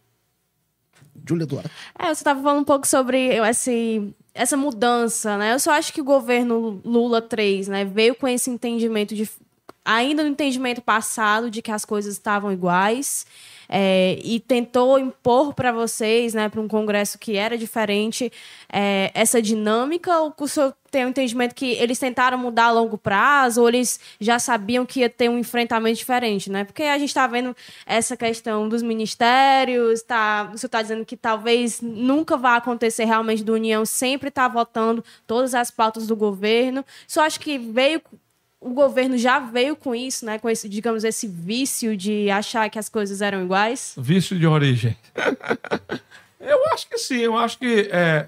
Júlia Duarte. É, você estava falando um pouco sobre esse, essa mudança, né? Eu só acho que o governo Lula 3, né, veio com esse entendimento de ainda no entendimento passado de que as coisas estavam iguais é, e tentou impor para vocês, né, para um congresso que era diferente, é, essa dinâmica? Ou o senhor tem o entendimento que eles tentaram mudar a longo prazo, ou eles já sabiam que ia ter um enfrentamento diferente, né? Porque a gente está vendo essa questão dos ministérios, tá, o senhor está dizendo que talvez nunca vá acontecer realmente do União sempre estar tá votando todas as pautas do governo. Só acho que veio o governo já veio com isso, né? Com esse, digamos, esse vício de achar que as coisas eram iguais? Vício de origem. eu acho que sim, eu acho que é,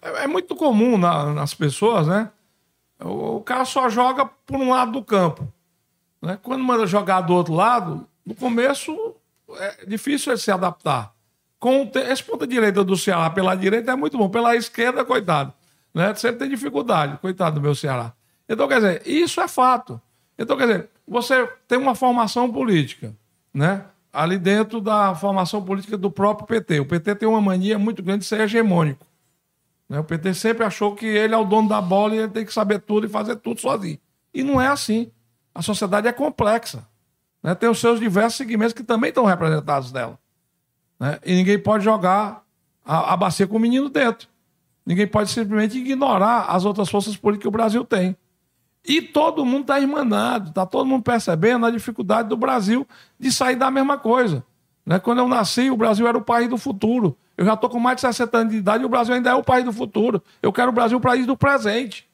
é muito comum na, nas pessoas, né? O, o, cara só joga por um lado do campo. Né? Quando manda jogar do outro lado, no começo é difícil ele se adaptar. Com esse ponta direita do Ceará pela direita é muito bom, pela esquerda, coitado. Né? Sempre tem dificuldade, coitado do meu Ceará. Então, quer dizer, isso é fato. Então, quer dizer, você tem uma formação política, né? Ali dentro da formação política do próprio PT. O PT tem uma mania muito grande de ser hegemônico. Né? O PT sempre achou que ele é o dono da bola e ele tem que saber tudo e fazer tudo sozinho. E não é assim. A sociedade é complexa. Né? Tem os seus diversos segmentos que também estão representados nela. Né? E ninguém pode jogar a, a bacia com o menino dentro. Ninguém pode simplesmente ignorar as outras forças políticas que o Brasil tem. E todo mundo está irmanado, está todo mundo percebendo a dificuldade do Brasil de sair da mesma coisa. Né? Quando eu nasci, o Brasil era o país do futuro. Eu já estou com mais de 60 anos de idade e o Brasil ainda é o país do futuro. Eu quero o Brasil o país do presente.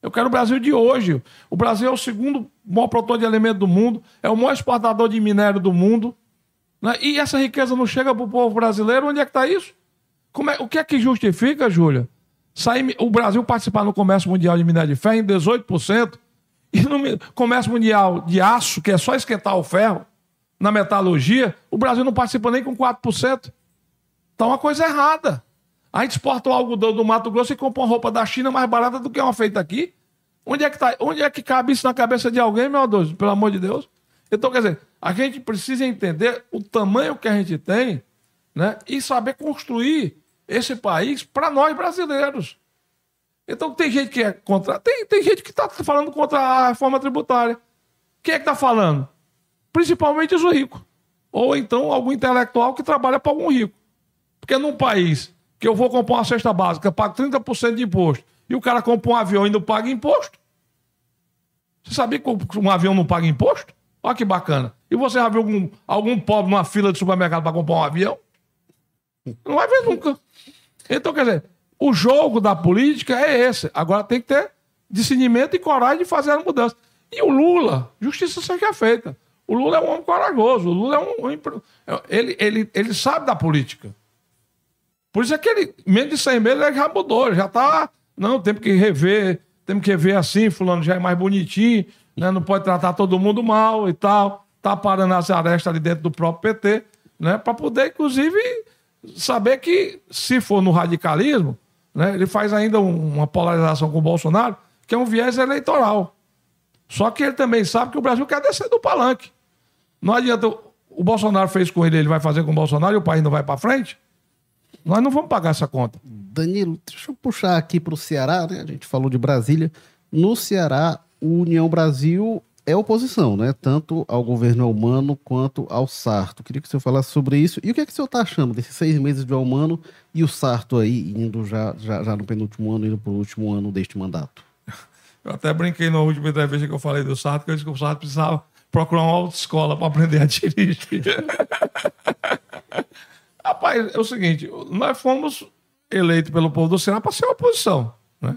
Eu quero o Brasil de hoje. O Brasil é o segundo maior produtor de alimento do mundo, é o maior exportador de minério do mundo. Né? E essa riqueza não chega para o povo brasileiro. Onde é que está isso? É, o que é que justifica, Júlia? Sair, o Brasil participar no comércio mundial de minério de ferro em 18%, e no comércio mundial de aço, que é só esquentar o ferro, na metalurgia, o Brasil não participa nem com 4%. Então, uma coisa errada. A gente exporta o algodão do Mato Grosso e compra uma roupa da China mais barata do que uma feita aqui. Onde é que, tá, onde é que cabe isso na cabeça de alguém, meu Deus? Pelo amor de Deus. Então, quer dizer, a gente precisa entender o tamanho que a gente tem né, e saber construir esse país para nós brasileiros. Então tem gente que é contra. Tem, tem gente que está falando contra a reforma tributária. Quem é que está falando? Principalmente os ricos. Ou então algum intelectual que trabalha para algum rico. Porque num país que eu vou comprar uma cesta básica, pago 30% de imposto, e o cara compra um avião e não paga imposto. Você sabia que um avião não paga imposto? Olha que bacana. E você já viu algum, algum pobre numa fila de supermercado para comprar um avião? Não vai ver nunca. Então, quer dizer, o jogo da política é esse. Agora tem que ter discernimento e coragem de fazer a mudança. E o Lula, justiça seja feita. O Lula é um homem corajoso. O Lula é um. Ele, ele, ele sabe da política. Por isso é que ele, menos de 100 meses, ele já mudou. Já está. Não, temos que rever. Temos que rever assim. Fulano já é mais bonitinho. Né? Não pode tratar todo mundo mal e tal. Está parando as arestas ali dentro do próprio PT. Né? Para poder, inclusive saber que, se for no radicalismo, né, ele faz ainda um, uma polarização com o Bolsonaro, que é um viés eleitoral. Só que ele também sabe que o Brasil quer descer do palanque. Não adianta. O Bolsonaro fez com ele, ele vai fazer com o Bolsonaro e o país não vai para frente. Nós não vamos pagar essa conta. Danilo, deixa eu puxar aqui para o Ceará, né? A gente falou de Brasília. No Ceará, o União Brasil é oposição, né? Tanto ao governo Almano quanto ao Sarto. Queria que o senhor falasse sobre isso. E o que é que o senhor está achando desses seis meses de Almano e o Sarto aí, indo já, já, já no penúltimo ano, indo para o último ano deste mandato? Eu até brinquei na última entrevista que eu falei do Sarto, que eu disse que o Sarto precisava procurar uma autoescola para aprender a dirigir. Rapaz, é o seguinte, nós fomos eleitos pelo povo do Ceará para ser oposição, né?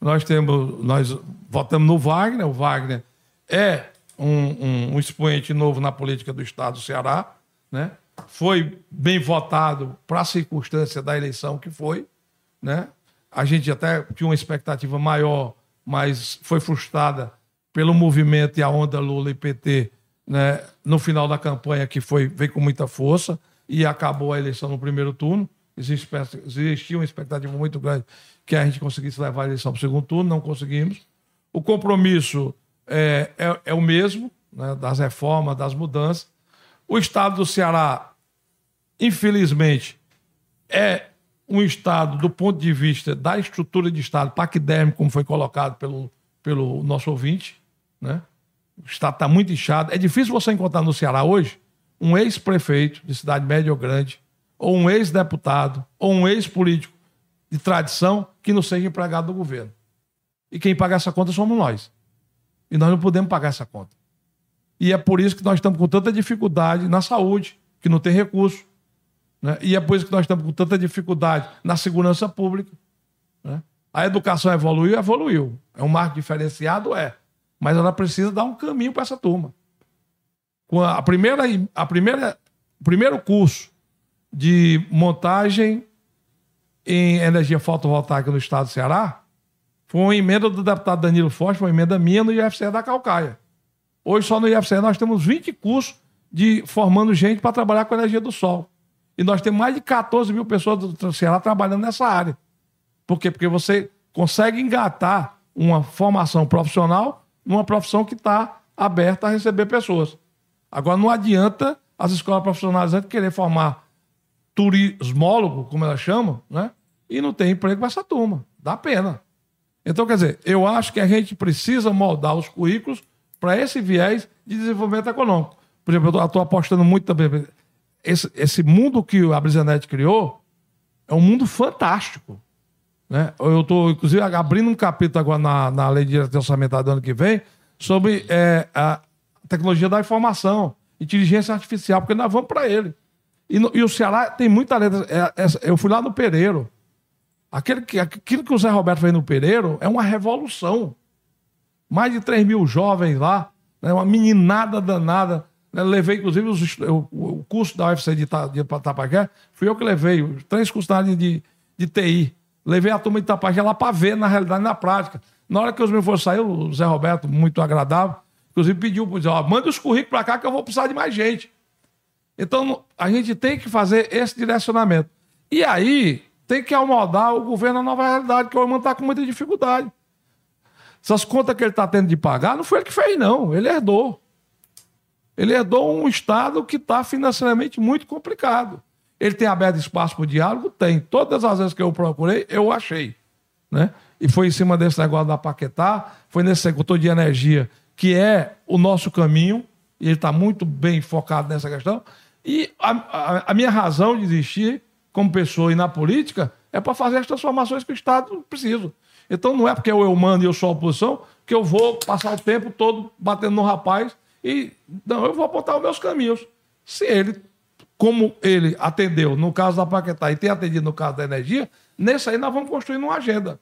Nós temos, nós votamos no Wagner, o Wagner é um, um, um, expoente novo na política do Estado do Ceará, né? foi bem votado para a circunstância da eleição que foi. Né? a gente até tinha uma expectativa maior, mas foi frustrada pelo movimento e a onda Lula e PT né, no final da campanha, que foi, veio com muita força e acabou a eleição no primeiro turno. Existia uma expectativa muito grande que a gente conseguisse levar a eleição para o segundo turno, não conseguimos. O compromisso é, é, é o mesmo, né, das reformas, das mudanças. O estado do Ceará, infelizmente, é um estado, do ponto de vista da estrutura de estado, paquidérmico, como foi colocado pelo, pelo nosso ouvinte, né? O estado está muito inchado. É difícil você encontrar no Ceará hoje um ex-prefeito de cidade média ou grande, ou um ex-deputado, ou um ex-político de tradição que não seja empregado do governo. E quem paga essa conta somos nós. E nós não podemos pagar essa conta. E é por isso que nós estamos com tanta dificuldade na saúde, que não tem recurso. Né? E é por isso que nós estamos com tanta dificuldade na segurança pública. Né? A educação evoluiu, evoluiu. É um marco diferenciado? É. Mas ela precisa dar um caminho para essa turma. A primeira, a primeira, o primeiro curso de montagem em energia fotovoltaica no estado do Ceará foi uma emenda do deputado Danilo Forte, uma emenda minha no IFCE da Calcaia. Hoje, só no IFCE, nós temos 20 cursos de formando gente para trabalhar com energia do sol. E nós temos mais de 14 mil pessoas do Ceará trabalhando nessa área. Por quê? Porque você consegue engatar uma formação profissional numa profissão que está aberta a receber pessoas. Agora, não adianta as escolas profissionais querer formar turismólogo, como elas chamam, né? e não tem emprego para essa turma. Dá pena. Então, quer dizer, eu acho que a gente precisa moldar os currículos para esse viés de desenvolvimento econômico. Por exemplo, eu estou apostando muito também. Esse, esse mundo que a Brisanet criou é um mundo fantástico. Né? Eu estou, inclusive, abrindo um capítulo agora na, na Lei de Orçamentário do ano que vem sobre é, a tecnologia da informação, inteligência artificial, porque nós vamos para ele. E, no, e, o Ceará tem muita letra. É, é, eu fui lá no Pereiro. Aquele que, aquilo que o Zé Roberto fez no Pereiro é uma revolução. Mais de 3 mil jovens lá, né, uma meninada danada. Né, levei, inclusive, os, o, o, curso da UFC de, de Itapaqué, fui eu que levei, os três cursos de, de TI. Levei a turma de Itapaqué lá para ver, na realidade, na prática. Na hora que os meus foram sair, o Zé Roberto, muito agradável, inclusive pediu, ó, manda os currículos para cá que eu vou precisar de mais gente. Então, a gente tem que fazer esse direcionamento. E aí, tem que amoldar o governo à nova realidade, que o irmão está com muita dificuldade. Essas contas que ele está tendo de pagar, não foi ele que fez, não. Ele herdou. Ele herdou um Estado que está financeiramente muito complicado. Ele tem aberto espaço para o diálogo? Tem. Todas as vezes que eu procurei, eu achei. Né? E foi em cima desse negócio da Paquetá, foi nesse setor de energia, que é o nosso caminho, e ele está muito bem focado nessa questão. E a, a, a minha razão de existir como pessoa e na política é para fazer as transformações que o Estado precisa. Então não é porque eu, eu mando e eu sou a oposição que eu vou passar o tempo todo batendo no rapaz e não, eu vou apontar os meus caminhos. Se ele, como ele atendeu no caso da Paquetá e tem atendido no caso da energia, nesse aí nós vamos construir uma agenda.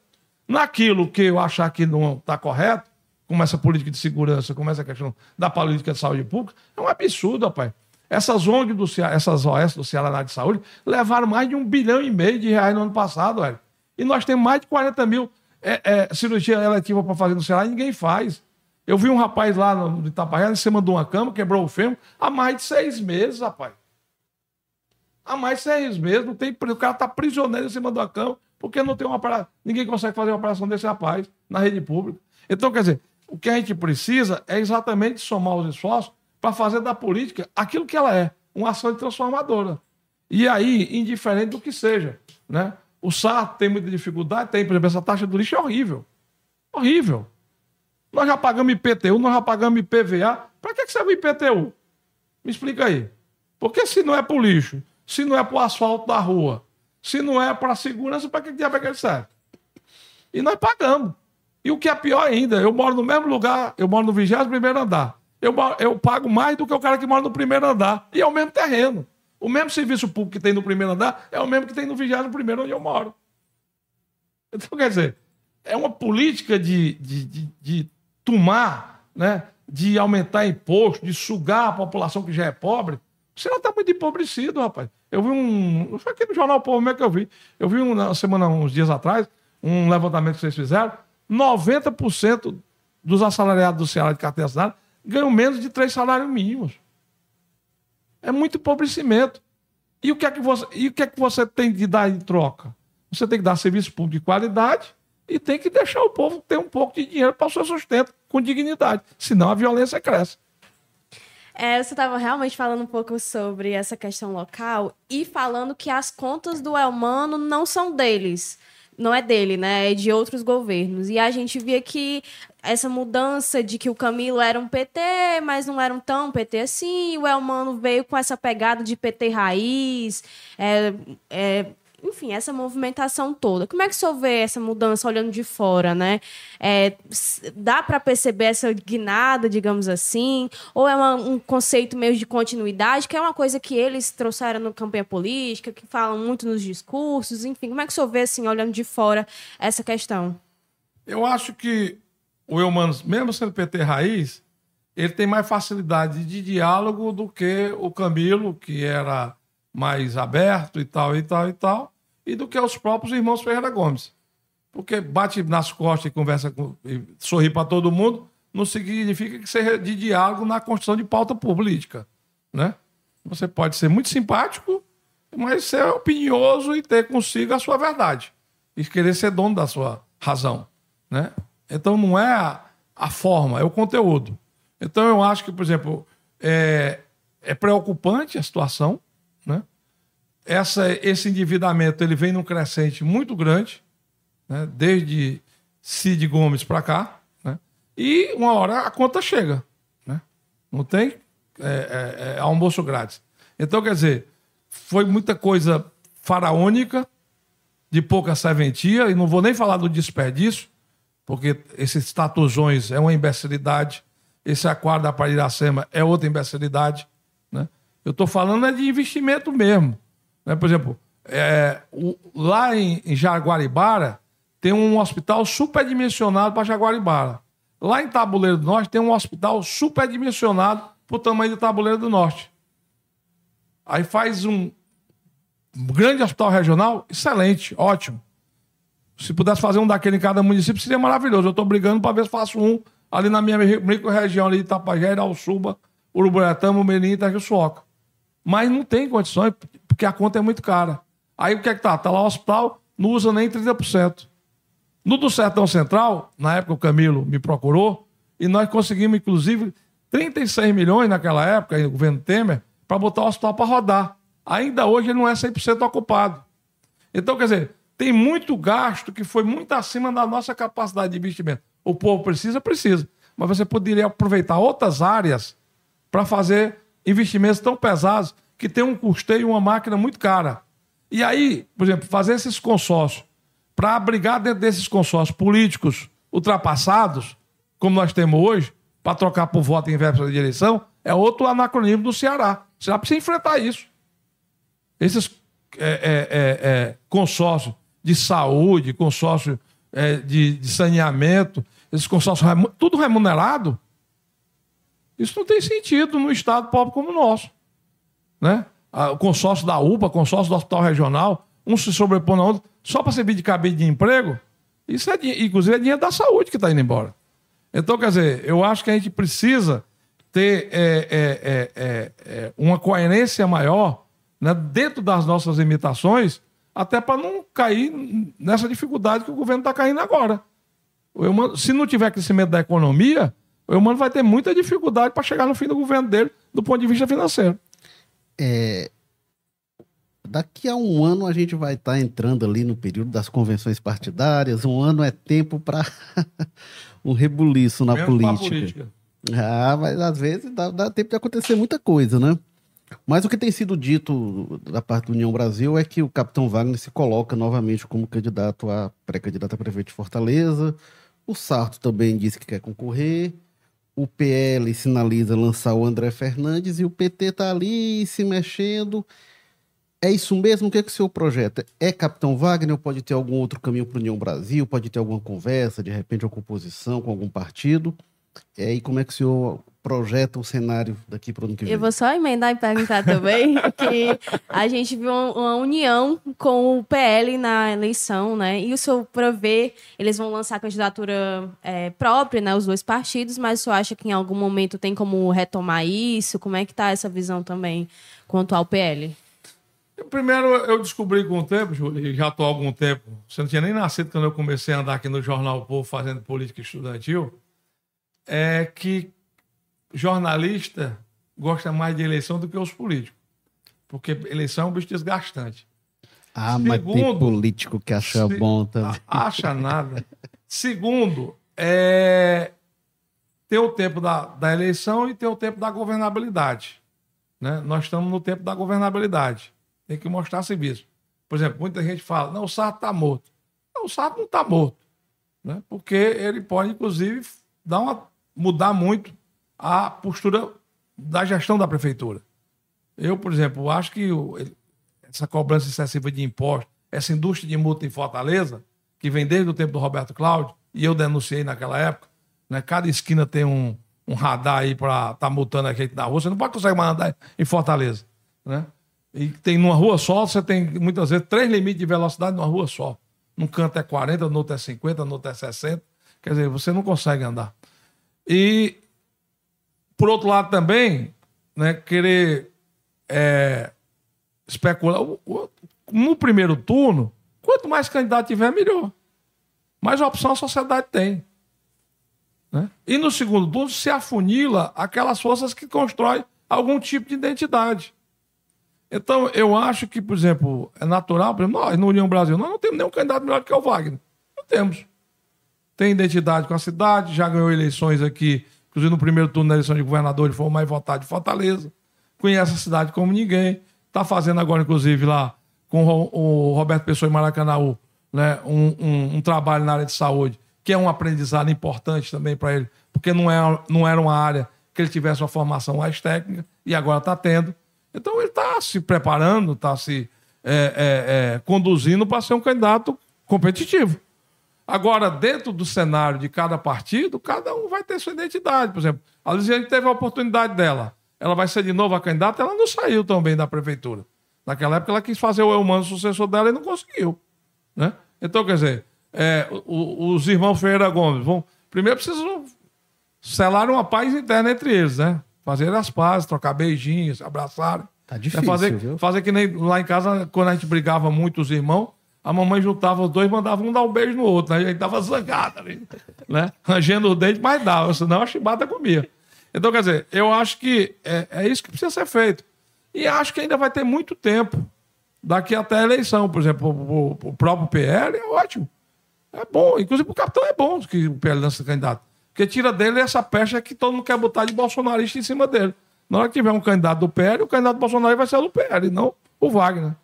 Naquilo que eu achar que não está correto, como essa política de segurança, como essa questão da política de saúde pública, é um absurdo, rapaz. Essas ONGs do Ceará, essas OS do Ceará de Saúde levaram mais de um bilhão e meio de reais no ano passado, velho. E nós temos mais de 40 mil é, é, cirurgia eletiva para fazer no Ceará e ninguém faz. Eu vi um rapaz lá no Itapaia, em cima de uma cama, quebrou o fêmur, há mais de seis meses, rapaz. Há mais de seis meses, não tem, o cara está prisioneiro em cima de uma cama, porque não tem uma operação. Ninguém consegue fazer uma operação desse rapaz na rede pública. Então, quer dizer, o que a gente precisa é exatamente somar os esforços para fazer da política aquilo que ela é, uma ação transformadora. E aí, indiferente do que seja. Né? O SAR tem muita dificuldade, tem, por exemplo, essa taxa do lixo é horrível. Horrível. Nós já pagamos IPTU, nós já pagamos IPVA. Para que serve o IPTU? Me explica aí. Porque se não é para o lixo, se não é para o asfalto da rua, se não é para a segurança, para que diabo é que ele serve? E nós pagamos. E o que é pior ainda, eu moro no mesmo lugar, eu moro no 21 andar eu, eu pago mais do que o cara que mora no primeiro andar. E é o mesmo terreno. O mesmo serviço público que tem no primeiro andar é o mesmo que tem no vigésimo primeiro onde eu moro. Então, quer dizer, é uma política de, de, de, de tomar, né? de aumentar imposto, de sugar a população que já é pobre. O Ceará está muito empobrecido, rapaz. Eu vi um. Foi aqui no Jornal Povo mesmo que eu vi. Eu vi uma semana, uns dias atrás, um levantamento que vocês fizeram, 90% dos assalariados do Ceará de carteira assinada ganham menos de três salários mínimos. É muito empobrecimento. E o que é que você, e o que é que você tem de dar em troca? Você tem que dar serviço público de qualidade e tem que deixar o povo ter um pouco de dinheiro para o seu sustento com dignidade. Senão a violência cresce. É, você estava realmente falando um pouco sobre essa questão local e falando que as contas do Elmano não são deles não é dele, né? É de outros governos. E a gente via que essa mudança de que o Camilo era um PT, mas não era um tão PT assim, o Elmano veio com essa pegada de PT raiz, é, é, enfim, essa movimentação toda. Como é que o senhor vê essa mudança olhando de fora, né? É, dá para perceber essa guinada, digamos assim? Ou é uma, um conceito meio de continuidade, que é uma coisa que eles trouxeram na campanha política, que falam muito nos discursos, enfim. Como é que o senhor vê, assim, olhando de fora, essa questão? Eu acho que o Eumanos, mesmo sendo PT raiz, ele tem mais facilidade de diálogo do que o Camilo, que era mais aberto e tal, e tal, e tal e do que aos próprios irmãos Ferreira Gomes. Porque bate nas costas e conversa com, e sorri para todo mundo, não significa que seja de diálogo na construção de pauta política. Né? Você pode ser muito simpático, mas ser opinioso e ter consigo a sua verdade. E querer ser dono da sua razão. Né? Então não é a, a forma, é o conteúdo. Então eu acho que, por exemplo, é, é preocupante a situação? Essa, esse endividamento ele vem num crescente muito grande, né? desde Cid Gomes para cá, né? e uma hora a conta chega. Né? Não tem é, é, é almoço grátis. Então, quer dizer, foi muita coisa faraônica, de pouca serventia, e não vou nem falar do desperdício, porque esses tatuzões é uma imbecilidade, esse aquário da Pariracema é outra imbecilidade. Né? Eu estou falando é de investimento mesmo. Né? Por exemplo, é, o, lá em, em Jaguaribara tem um hospital superdimensionado para Jaguaribara. Lá em Tabuleiro do Norte tem um hospital superdimensionado para o tamanho do Tabuleiro do Norte. Aí faz um grande hospital regional, excelente, ótimo. Se pudesse fazer um daquele em cada município, seria maravilhoso. Eu estou brigando para ver se faço um ali na minha micro-região ali de Itapajé, Irauçuba, Uruburetama, Melim e Itaquisuoca. Mas não tem condições, porque a conta é muito cara. Aí o que é que tá? Tá lá o hospital, não usa nem 30%. No do Sertão Central, na época o Camilo me procurou, e nós conseguimos, inclusive, 36 milhões naquela época, no governo Temer, para botar o hospital para rodar. Ainda hoje ele não é 100% ocupado. Então, quer dizer, tem muito gasto que foi muito acima da nossa capacidade de investimento. O povo precisa, precisa. Mas você poderia aproveitar outras áreas para fazer investimentos tão pesados que tem um custeio, uma máquina muito cara. E aí, por exemplo, fazer esses consórcios para abrigar dentro desses consórcios políticos ultrapassados, como nós temos hoje, para trocar por voto em véspera de eleição, é outro anacronismo do Ceará. O Ceará precisa enfrentar isso. Esses é, é, é, é consórcios de saúde, consórcio é, de, de, saneamento, esses consórcios tudo remunerado, isso não tem sentido num Estado pobre como o nosso né? O consórcio da UPA, consórcio do Hospital Regional, um se sobrepõe na outro, só para servir de cabide de emprego, isso é, inclusive, é dinheiro da saúde que está indo embora. Então, quer dizer, eu acho que a gente precisa ter é, é, é, é uma coerência maior né, dentro das nossas imitações, até para não cair nessa dificuldade que o governo está caindo agora. se não tiver crescimento da economia, o humano vai ter muita dificuldade para chegar no fim do governo dele, do ponto de vista financeiro é, daqui a um ano a gente vai estar tá entrando ali no período das convenções partidárias. Um ano é tempo para um rebuliço na política. política. Ah, mas às vezes dá, dá, tempo de acontecer muita coisa, né? Mas o que tem sido dito da parte da União Brasil é que o capitão Wagner se coloca novamente como candidato a pré-candidato a prefeito de Fortaleza. O Sarto também disse que quer concorrer o PL sinaliza lançar o André Fernandes e o PT está ali se mexendo. É isso mesmo? O que é que o senhor projeta? É Capitão Wagner ou pode ter algum outro caminho para o União Brasil? Pode ter alguma conversa, de repente, uma composição com algum partido? É, e como é que o senhor projeta o cenário daqui para o ano que vem? Eu vou só emendar e perguntar também que a gente viu uma união com o PL na eleição, né? E o senhor prevê, eles vão lançar candidatura é, própria, né? Os dois partidos, mas o senhor acha que em algum momento tem como retomar isso? Como é que tá essa visão também quanto ao PL? Primeiro, eu descobri com o tempo, Júlio, já estou há algum tempo, você não tinha nem nascido quando eu comecei a andar aqui no Jornal Povo fazendo política estudantil, é que jornalista gosta mais de eleição do que os políticos. Porque eleição é um bicho desgastante. Ah, Segundo, mas tem político que acha se, bom também. Acha nada. Segundo, é ter o tempo da, da eleição e ter o tempo da governabilidade. Né? Nós estamos no tempo da governabilidade. Tem que mostrar serviço. Por exemplo, muita gente fala, não, o Sarto está morto. Não, o Sarto não está morto. Né? Porque ele pode, inclusive, dar uma, mudar muito a postura da gestão da prefeitura. Eu, por exemplo, acho que essa cobrança excessiva de impostos, essa indústria de multa em Fortaleza, que vem desde o tempo do Roberto Cláudio, e eu denunciei naquela época, né? cada esquina tem um, um radar aí para estar tá multando a gente na rua, você não pode conseguir mais andar em Fortaleza. Né? E tem numa rua só, você tem muitas vezes três limites de velocidade numa rua só. Num canto é 40, no outro é 50, no outro é 60. Quer dizer, você não consegue andar. E por outro lado, também, né, querer é, especular. No primeiro turno, quanto mais candidato tiver, melhor. Mais opção a sociedade tem. Né? E no segundo turno, se afunila aquelas forças que constroem algum tipo de identidade. Então, eu acho que, por exemplo, é natural, por exemplo, nós, no União Brasil, nós não temos nenhum candidato melhor que o Wagner. Não temos. Tem identidade com a cidade, já ganhou eleições aqui Inclusive, no primeiro turno da eleição de governador, ele foi o mais votado de Fortaleza. Conhece a cidade como ninguém. Está fazendo agora, inclusive, lá com o Roberto Pessoa e Maracanãú, né, um, um, um, trabalho na área de saúde, que é um aprendizado importante também para ele, porque não, é, não era uma área que ele tivesse uma formação mais técnica, e agora está tendo. Então, ele está se preparando, está se é, é, é, conduzindo para ser um candidato competitivo. Agora, dentro do cenário de cada partido, cada um vai ter sua identidade. Por exemplo, a Lisiane teve a oportunidade dela. Ela vai ser de novo a candidata, ela não saiu tão bem da prefeitura. Naquela época, ela quis fazer o humano sucessor dela e não conseguiu. Né? Então, quer dizer, é, os irmãos Ferreira Gomes vão. Primeiro precisam selar uma paz interna entre eles, né? Fazer as pazes, trocar beijinhos, abraçarem. Tá difícil, é fazer, viu? fazer que nem lá em casa, quando a gente brigava muito, os irmãos, a mamãe juntava os dois mandava um dar um beijo no outro. Né? A gente tava zangado ali, né? Rangendo o dente, mas dava, senão a chibata comia. Então, quer dizer, eu acho que é, é isso que precisa ser feito. E acho que ainda vai ter muito tempo daqui até a eleição. Por exemplo, o, o, o próprio PL é ótimo. É bom. Inclusive, o capitão é bom que o PL lança candidato. Porque tira dele essa pecha que todo mundo quer botar de bolsonarista em cima dele. Na hora que tiver um candidato do PL, o candidato do Bolsonaro vai ser o do PL, não o Wagner.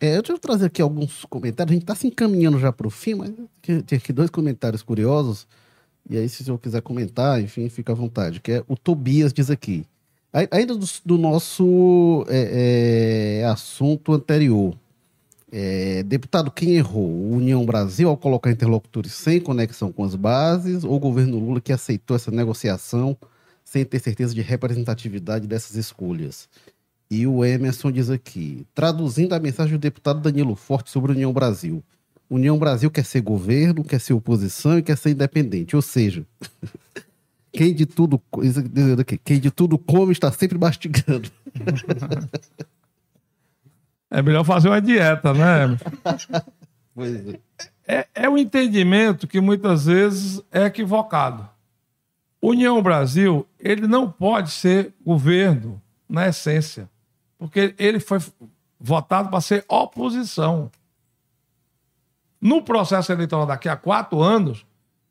É, eu deixa eu trazer aqui alguns comentários. A gente está se encaminhando já para o fim, mas tem aqui dois comentários curiosos. E aí, se o senhor quiser comentar, enfim, fica à vontade. Que é o Tobias diz aqui. Ainda do, do nosso é, é, assunto anterior. É, deputado, quem errou? União Brasil ao colocar interlocutores sem conexão com as bases ou o governo Lula que aceitou essa negociação sem ter certeza de representatividade dessas escolhas? E o Emerson diz aqui, traduzindo a mensagem do deputado Danilo Forte sobre a União Brasil. União Brasil quer ser governo, quer ser oposição e quer ser independente. Ou seja, quem de tudo, quem de tudo come está sempre mastigando. É melhor fazer uma dieta, né? pois é. É, é um entendimento que muitas vezes é equivocado. União Brasil, ele não pode ser governo na essência porque ele foi votado para ser oposição. No processo eleitoral daqui a quatro anos,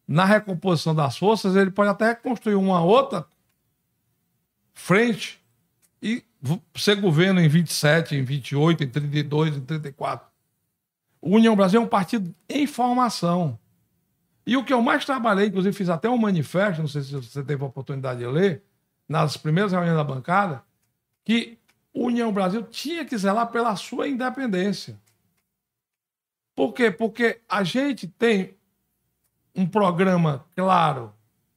na recomposição das forças, ele pode até construir uma outra frente e ser governo em 27, em 28, em 32, em 34. O União Brasil é um partido em formação. E o que eu mais trabalhei, inclusive fiz até um manifesto, não sei se você teve a oportunidade de ler, nas primeiras reuniões da bancada, que União Brasil tinha que zelar pela sua independência. Por quê? Porque a gente tem um programa claro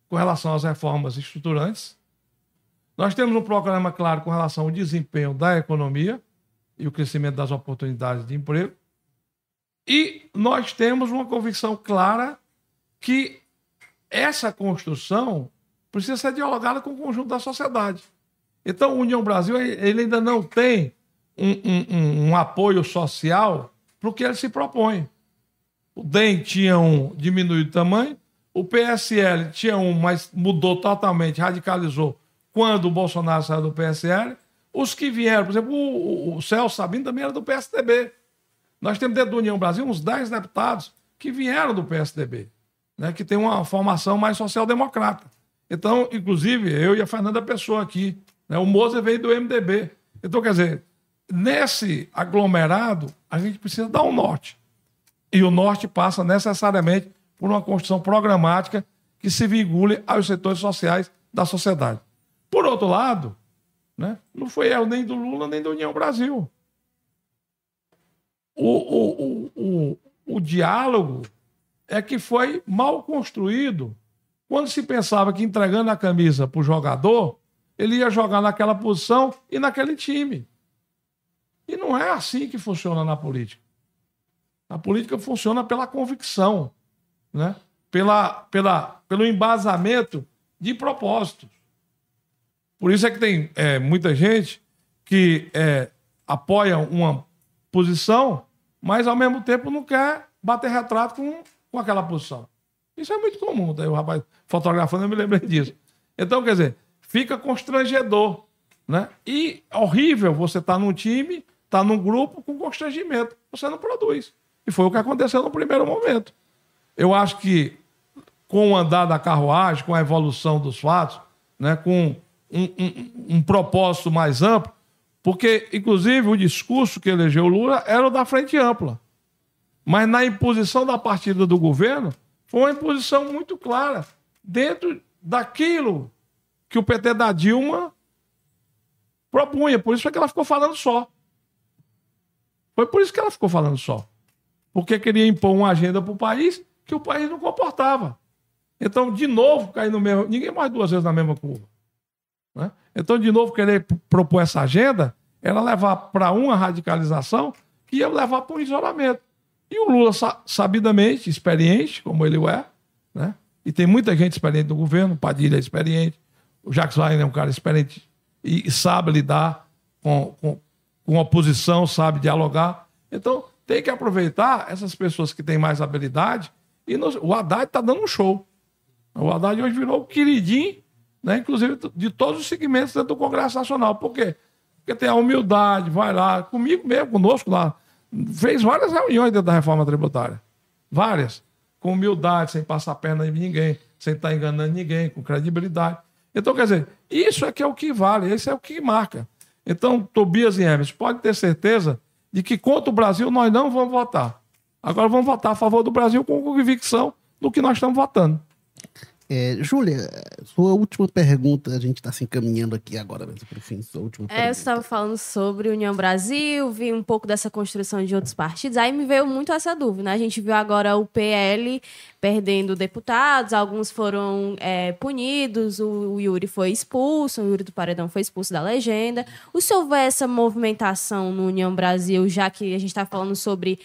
com relação às reformas estruturantes. Nós temos um programa claro com relação ao desempenho da economia e o crescimento das oportunidades de emprego. E nós temos uma convicção clara que essa construção precisa ser dialogada com o conjunto da sociedade. Então, a União Brasil ele ainda não tem um, um, um apoio social para o que ele se propõe. O DEM tinha um diminuído tamanho, o PSL tinha um, mas mudou totalmente, radicalizou quando o Bolsonaro saiu do PSL. Os que vieram, por exemplo, o, o, o Celso Sabino também era do PSDB. Nós temos dentro da União Brasil uns 10 deputados que vieram do PSDB, né, que tem uma formação mais social-democrata. Então, inclusive, eu e a Fernanda Pessoa aqui, né, o Moza veio do MDB. Então, quer dizer, nesse aglomerado, a gente precisa dar um norte. E o norte passa necessariamente por uma construção programática que se vincule aos setores sociais da sociedade. Por outro lado, né, não foi eu nem do Lula nem da União Brasil. O, o, o, o, o diálogo é que foi mal construído quando se pensava que entregando a camisa para o jogador, ele ia jogar naquela posição e naquele time. E não é assim que funciona na política. A política funciona pela convicção, né? pela, pela, pelo embasamento de propósitos. Por isso é que tem é, muita gente que é, apoia uma posição, mas ao mesmo tempo não quer bater retrato com, com aquela posição. Isso é muito comum. Daí o rapaz fotografando, eu me lembrei disso. Então, quer dizer, fica constrangedor. Né? E horrível você estar tá num time, estar tá num grupo com constrangimento. Você não produz. E foi o que aconteceu no primeiro momento. Eu acho que com o andar da carruagem, com a evolução dos fatos, né, com um, um, um propósito mais amplo, porque, inclusive, o discurso que elegeu Lula era o da frente ampla. Mas na imposição da partida do governo, foi uma imposição muito clara, dentro daquilo que o PT da Dilma propunha. Por isso é que ela ficou falando só. Foi por isso que ela ficou falando só porque queria impor uma agenda para o país que o país não comportava. Então, de novo, cair no mesmo. Ninguém mais duas vezes na mesma curva. Né? Então, de novo, querer propor essa agenda era levar para uma radicalização que ia levar para um isolamento. E o Lula, sabidamente, experiente, como ele é, né? e tem muita gente experiente no governo, Padilha é experiente, o Jacques Wagner é um cara experiente e, sabe lidar com, com, com oposição, sabe dialogar. Então, tem que aproveitar essas pessoas que têm mais habilidade. E o Haddad está dando um show. O Haddad hoje virou o queridinho, né, inclusive de todos os segmentos dentro do Congresso Nacional. Por quê? Porque tem a humildade, vai lá, comigo mesmo, conosco lá. Fez várias reuniões dentro da reforma tributária. Várias. Com humildade, sem passar a perna em ninguém, sem estar tá enganando ninguém, com credibilidade. Então, quer dizer, isso é que é o que vale, isso é o que marca. Então, Tobias e Hermes, pode ter certeza de que contra o Brasil nós não vamos votar. Agora vamos votar a favor do Brasil com convicção do que nós estamos votando. É, Júlia, sua última pergunta, a gente está se encaminhando aqui agora mesmo para o fim, sua última é, Você estava falando sobre União Brasil, vi um pouco dessa construção de outros partidos, aí me veio muito essa dúvida, né? A gente viu agora o PL perdendo deputados, alguns foram é, punidos, o, o, Yuri foi expulso, o Yuri do Paredão foi expulso da legenda. O se houver essa movimentação no União Brasil, já que a gente está falando sobre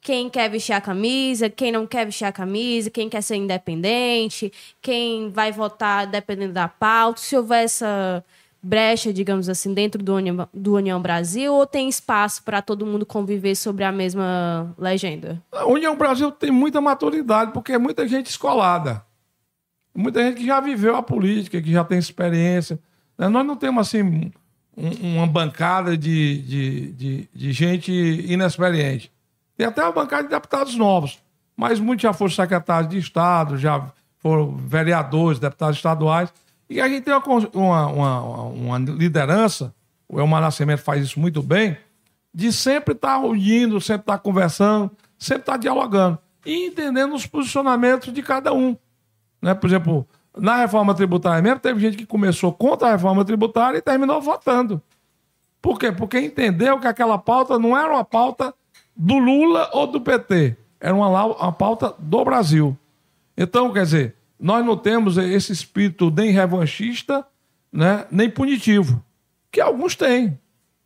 quem quer vestir a camisa, quem não quer vestir a camisa, quem quer ser independente, quem vai votar dependendo da pauta, se houver essa brecha, digamos assim, dentro do União, do União Brasil, ou tem espaço para todo mundo conviver sobre a mesma legenda? A União Brasil tem muita maturidade, porque é muita gente escolada. Muita gente que já viveu a política, que já tem experiência. Né? Nós não temos, assim, um, uma bancada de, de, de, de gente inexperiente. Tem até uma bancada de deputados novos, mas muitos já foram secretários de Estado, já foram vereadores, deputados estaduais. E a gente tem uma, uma, uma liderança, o Elmar Nascimento faz isso muito bem, de sempre estar tá unindo, sempre estar tá conversando, sempre estar tá dialogando e entendendo os posicionamentos de cada um. Né? Por exemplo, na reforma tributária mesmo, teve gente que começou contra a reforma tributária e terminou votando. Por quê? Porque entendeu que aquela pauta não era uma pauta do Lula ou do PT. Era uma, uma pauta do Brasil. Então, quer dizer, nós não temos esse espírito nem revanchista, né, nem punitivo, que alguns têm,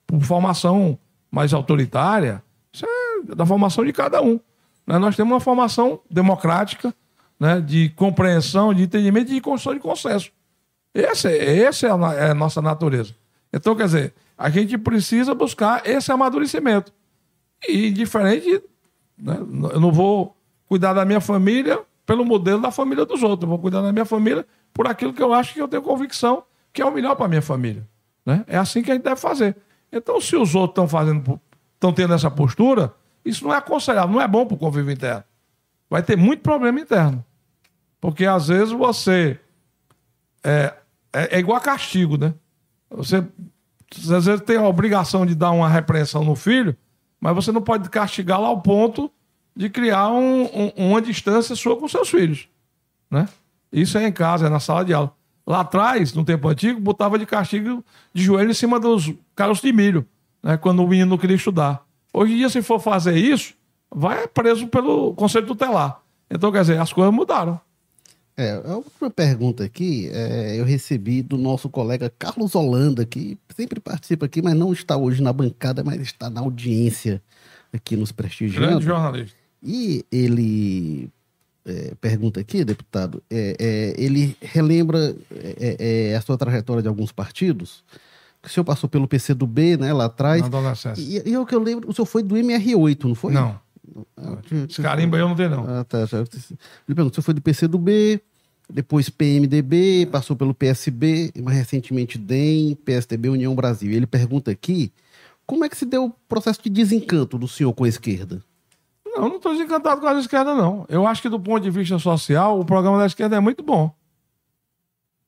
por formação mais autoritária, isso é da formação de cada um. Né? Nós temos uma formação democrática, né, de compreensão, de entendimento e de construção de consenso. Esse, esse é, a, é a nossa natureza. Então, quer dizer, a gente precisa buscar esse amadurecimento. E diferente, né, eu não vou cuidar da minha família pelo modelo da família dos outros. Eu vou cuidar da minha família por aquilo que eu acho que eu tenho convicção que é o melhor para minha família. Né? É assim que a gente deve fazer. Então, se os outros estão fazendo, estão tendo essa postura, isso não é aconselhável, não é bom para o convívio interno. Vai ter muito problema interno. Porque às vezes você. É, é, é igual a castigo, né? Você às vezes tem a obrigação de dar uma repreensão no filho, mas você não pode castigá-lo ao ponto de criar um, um, uma distância sua com seus filhos. Né? Isso é em casa, é na sala de aula. Lá atrás, no tempo antigo, botava de castigo de joelho em cima dos caroços de milho, né? quando o menino não queria estudar. Hoje em dia, se for fazer isso, vai preso pelo conselho tutelar. Então, quer dizer, as coisas mudaram. É, a última pergunta aqui é, eu recebi do nosso colega Carlos Holanda, que sempre participa aqui, mas não está hoje na bancada, mas está na audiência aqui nos prestigiando. Grande jornalista. E ele é, pergunta aqui, deputado, é, é ele relembra é, é, a sua trajetória de alguns partidos. O senhor passou pelo PC né, lá atrás. Na adolescência. E, e é o que eu lembro, o senhor foi do MR8, não foi? Não. Esse carimbo aí eu não tenho, não. Ah, tá. Já, ele pergunta, você foi do PCdoB, depois PMDB, passou pelo PSB, mais recentemente DEM, PSDB, União Brasil. E ele pergunta aqui, como é que se deu o processo de desencanto do senhor com a esquerda? Não, não estou desencantado com a esquerda, não. Eu acho que do ponto de vista social, o programa da esquerda é muito bom.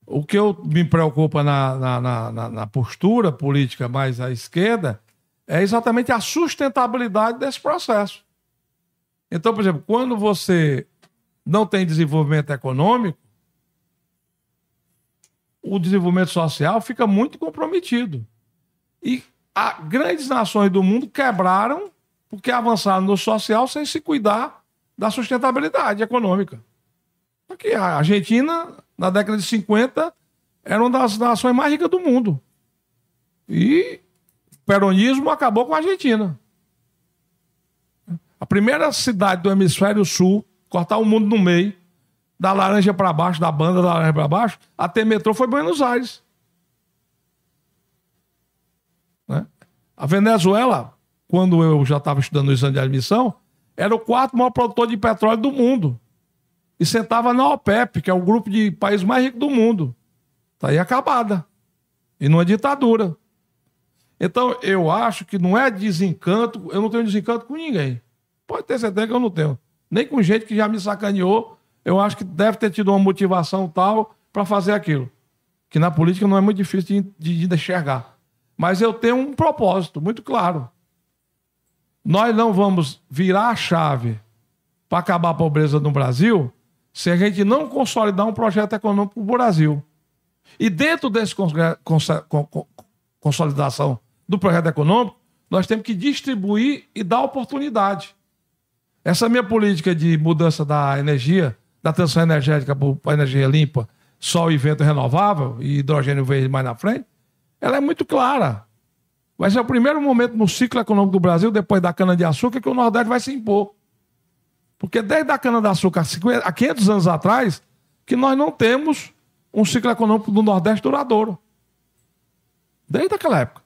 O que eu me preocupa na, na, na, na postura política mais à esquerda é exatamente a sustentabilidade desse processo. Então, por exemplo, quando você não tem desenvolvimento econômico, o desenvolvimento social fica muito comprometido. E grandes nações do mundo quebraram porque avançaram no social sem se cuidar da sustentabilidade econômica. Aqui, a Argentina, na década de 50, era uma das nações mais ricas do mundo. E o peronismo acabou com a Argentina. A primeira cidade do hemisfério sul, cortar o mundo no meio, da laranja para baixo, da banda da laranja para baixo, até metrô foi Buenos Aires. Né? A Venezuela, quando eu já estava estudando o exame de admissão, era o quarto maior produtor de petróleo do mundo. E sentava na OPEP, que é o grupo de países mais ricos do mundo. Está aí acabada. E numa ditadura. Então, eu acho que não é desencanto, eu não tenho desencanto com ninguém. Pode ter certeza que eu não tenho. Nem com gente que já me sacaneou. Eu acho que deve ter tido uma motivação tal para fazer aquilo. Que na política não é muito difícil de, de, enxergar. Mas eu tenho um propósito muito claro. Nós não vamos virar a chave para acabar a pobreza no Brasil se a gente não consolidar um projeto econômico para o Brasil. E dentro dessa consolidação do projeto econômico, nós temos que distribuir e dar oportunidade. Essa minha política de mudança da energia, da transição energética para energia limpa, sol e vento renovável e hidrogênio verde mais na frente, ela é muito clara. Vai ser o primeiro momento no ciclo econômico do Brasil, depois da cana-de-açúcar, que o Nordeste vai se impor. Porque desde a cana-de-açúcar, há 500 anos atrás, que nós não temos um ciclo econômico do Nordeste duradouro. Desde aquela época.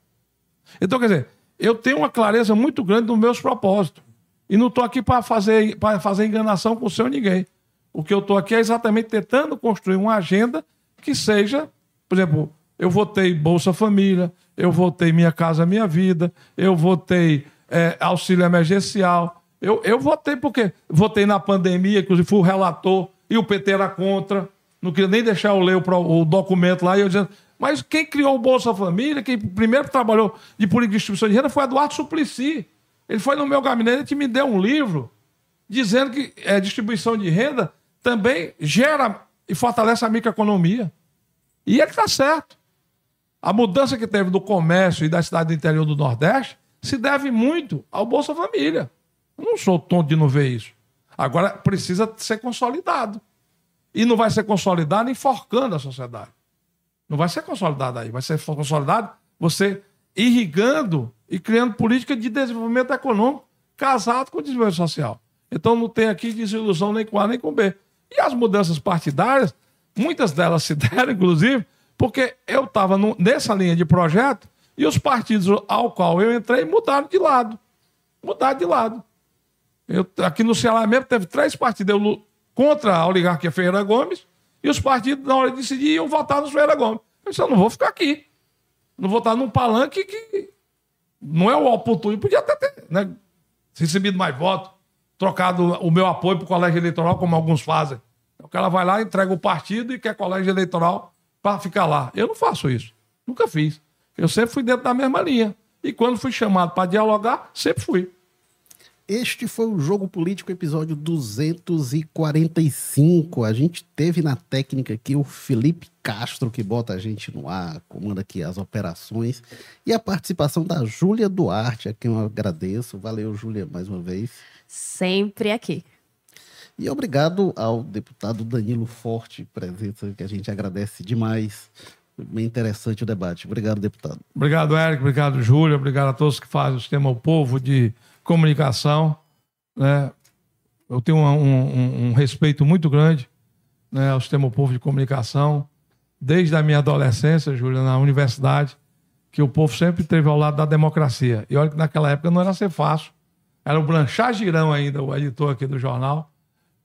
Então, quer dizer, eu tenho uma clareza muito grande dos meus propósitos. E não estou aqui para fazer, fazer enganação com o seu ninguém. O que eu estou aqui é exatamente tentando construir uma agenda que seja, por exemplo, eu votei Bolsa Família, eu votei Minha Casa Minha Vida, eu votei é, auxílio emergencial. Eu, eu votei porque votei na pandemia, inclusive fui o relator, e o PT era contra. Não queria nem deixar eu ler o, o documento lá, e eu dizendo, mas quem criou o Bolsa Família, quem primeiro trabalhou de política de distribuição de renda foi Eduardo Suplicy. Ele foi no meu gabinete e me deu um livro dizendo que é, distribuição de renda também gera e fortalece a microeconomia. E ele está certo. A mudança que teve do comércio e da cidade do interior do Nordeste se deve muito ao Bolsa Família. Eu não sou tonto de não ver isso. Agora precisa ser consolidado. e não vai ser consolidado enforcando a sociedade. Não vai ser consolidado aí, vai ser consolidado você irrigando e criando política de desenvolvimento econômico casado com o desenvolvimento social. Então não tem aqui desilusão nem com A nem com B. E as mudanças partidárias, muitas delas se deram, inclusive, porque eu estava nessa linha de projeto e os partidos ao qual eu entrei mudaram de lado. Mudaram de lado. Eu, aqui no Ceará mesmo teve três partidos eu, contra a oligarquia Ferreira Gomes e os partidos, na hora de decidir, iam votar no Ferreira Gomes. Eu disse, eu não vou ficar aqui. Não vou estar num palanque que não é o oportuno. Podia até ter né, recebido mais votos, trocado o meu apoio para o colégio eleitoral, como alguns fazem. O cara vai lá, entrega o partido e quer colégio eleitoral para ficar lá. Eu não faço isso. Nunca fiz. Eu sempre fui dentro da mesma linha. E quando fui chamado para dialogar, sempre fui. Este foi o Jogo Político, episódio 245. A gente teve na técnica aqui o Felipe Castro, que bota a gente no ar, comanda aqui as operações, e a participação da Júlia Duarte, a quem eu agradeço. Valeu, Júlia, mais uma vez. Sempre aqui. E obrigado ao deputado Danilo Forte, presença que a gente agradece demais. Bem interessante o debate. Obrigado, deputado. Obrigado, Érico. Obrigado, Júlia. Obrigado a todos que fazem o sistema O Povo de comunicação. Né? Eu tenho um, um, um respeito muito grande né, ao sistema povo de comunicação, desde a minha adolescência, Júlia, na universidade, que o povo sempre esteve ao lado da democracia. E olha que naquela época não era ser fácil. Era o Blanchard Girão ainda, o editor aqui do jornal,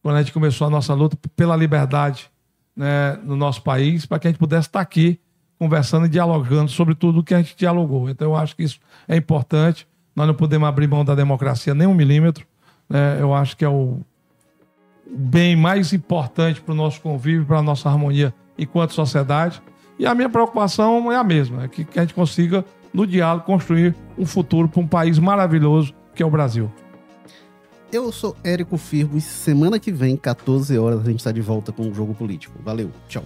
quando a gente começou a nossa luta pela liberdade né, no nosso país, para que a gente pudesse estar aqui conversando e dialogando sobre tudo o que a gente dialogou. Então eu acho que isso é importante. Nós não podemos abrir mão da democracia nem um milímetro. Né? Eu acho que é o bem mais importante para o nosso convívio, para a nossa harmonia enquanto sociedade. E a minha preocupação é a mesma, é que, que a gente consiga, no diálogo, construir um futuro para um país maravilhoso que é o Brasil. Eu sou Érico Firmo e semana que vem, 14 horas, a gente está de volta com o Jogo Político. Valeu, tchau.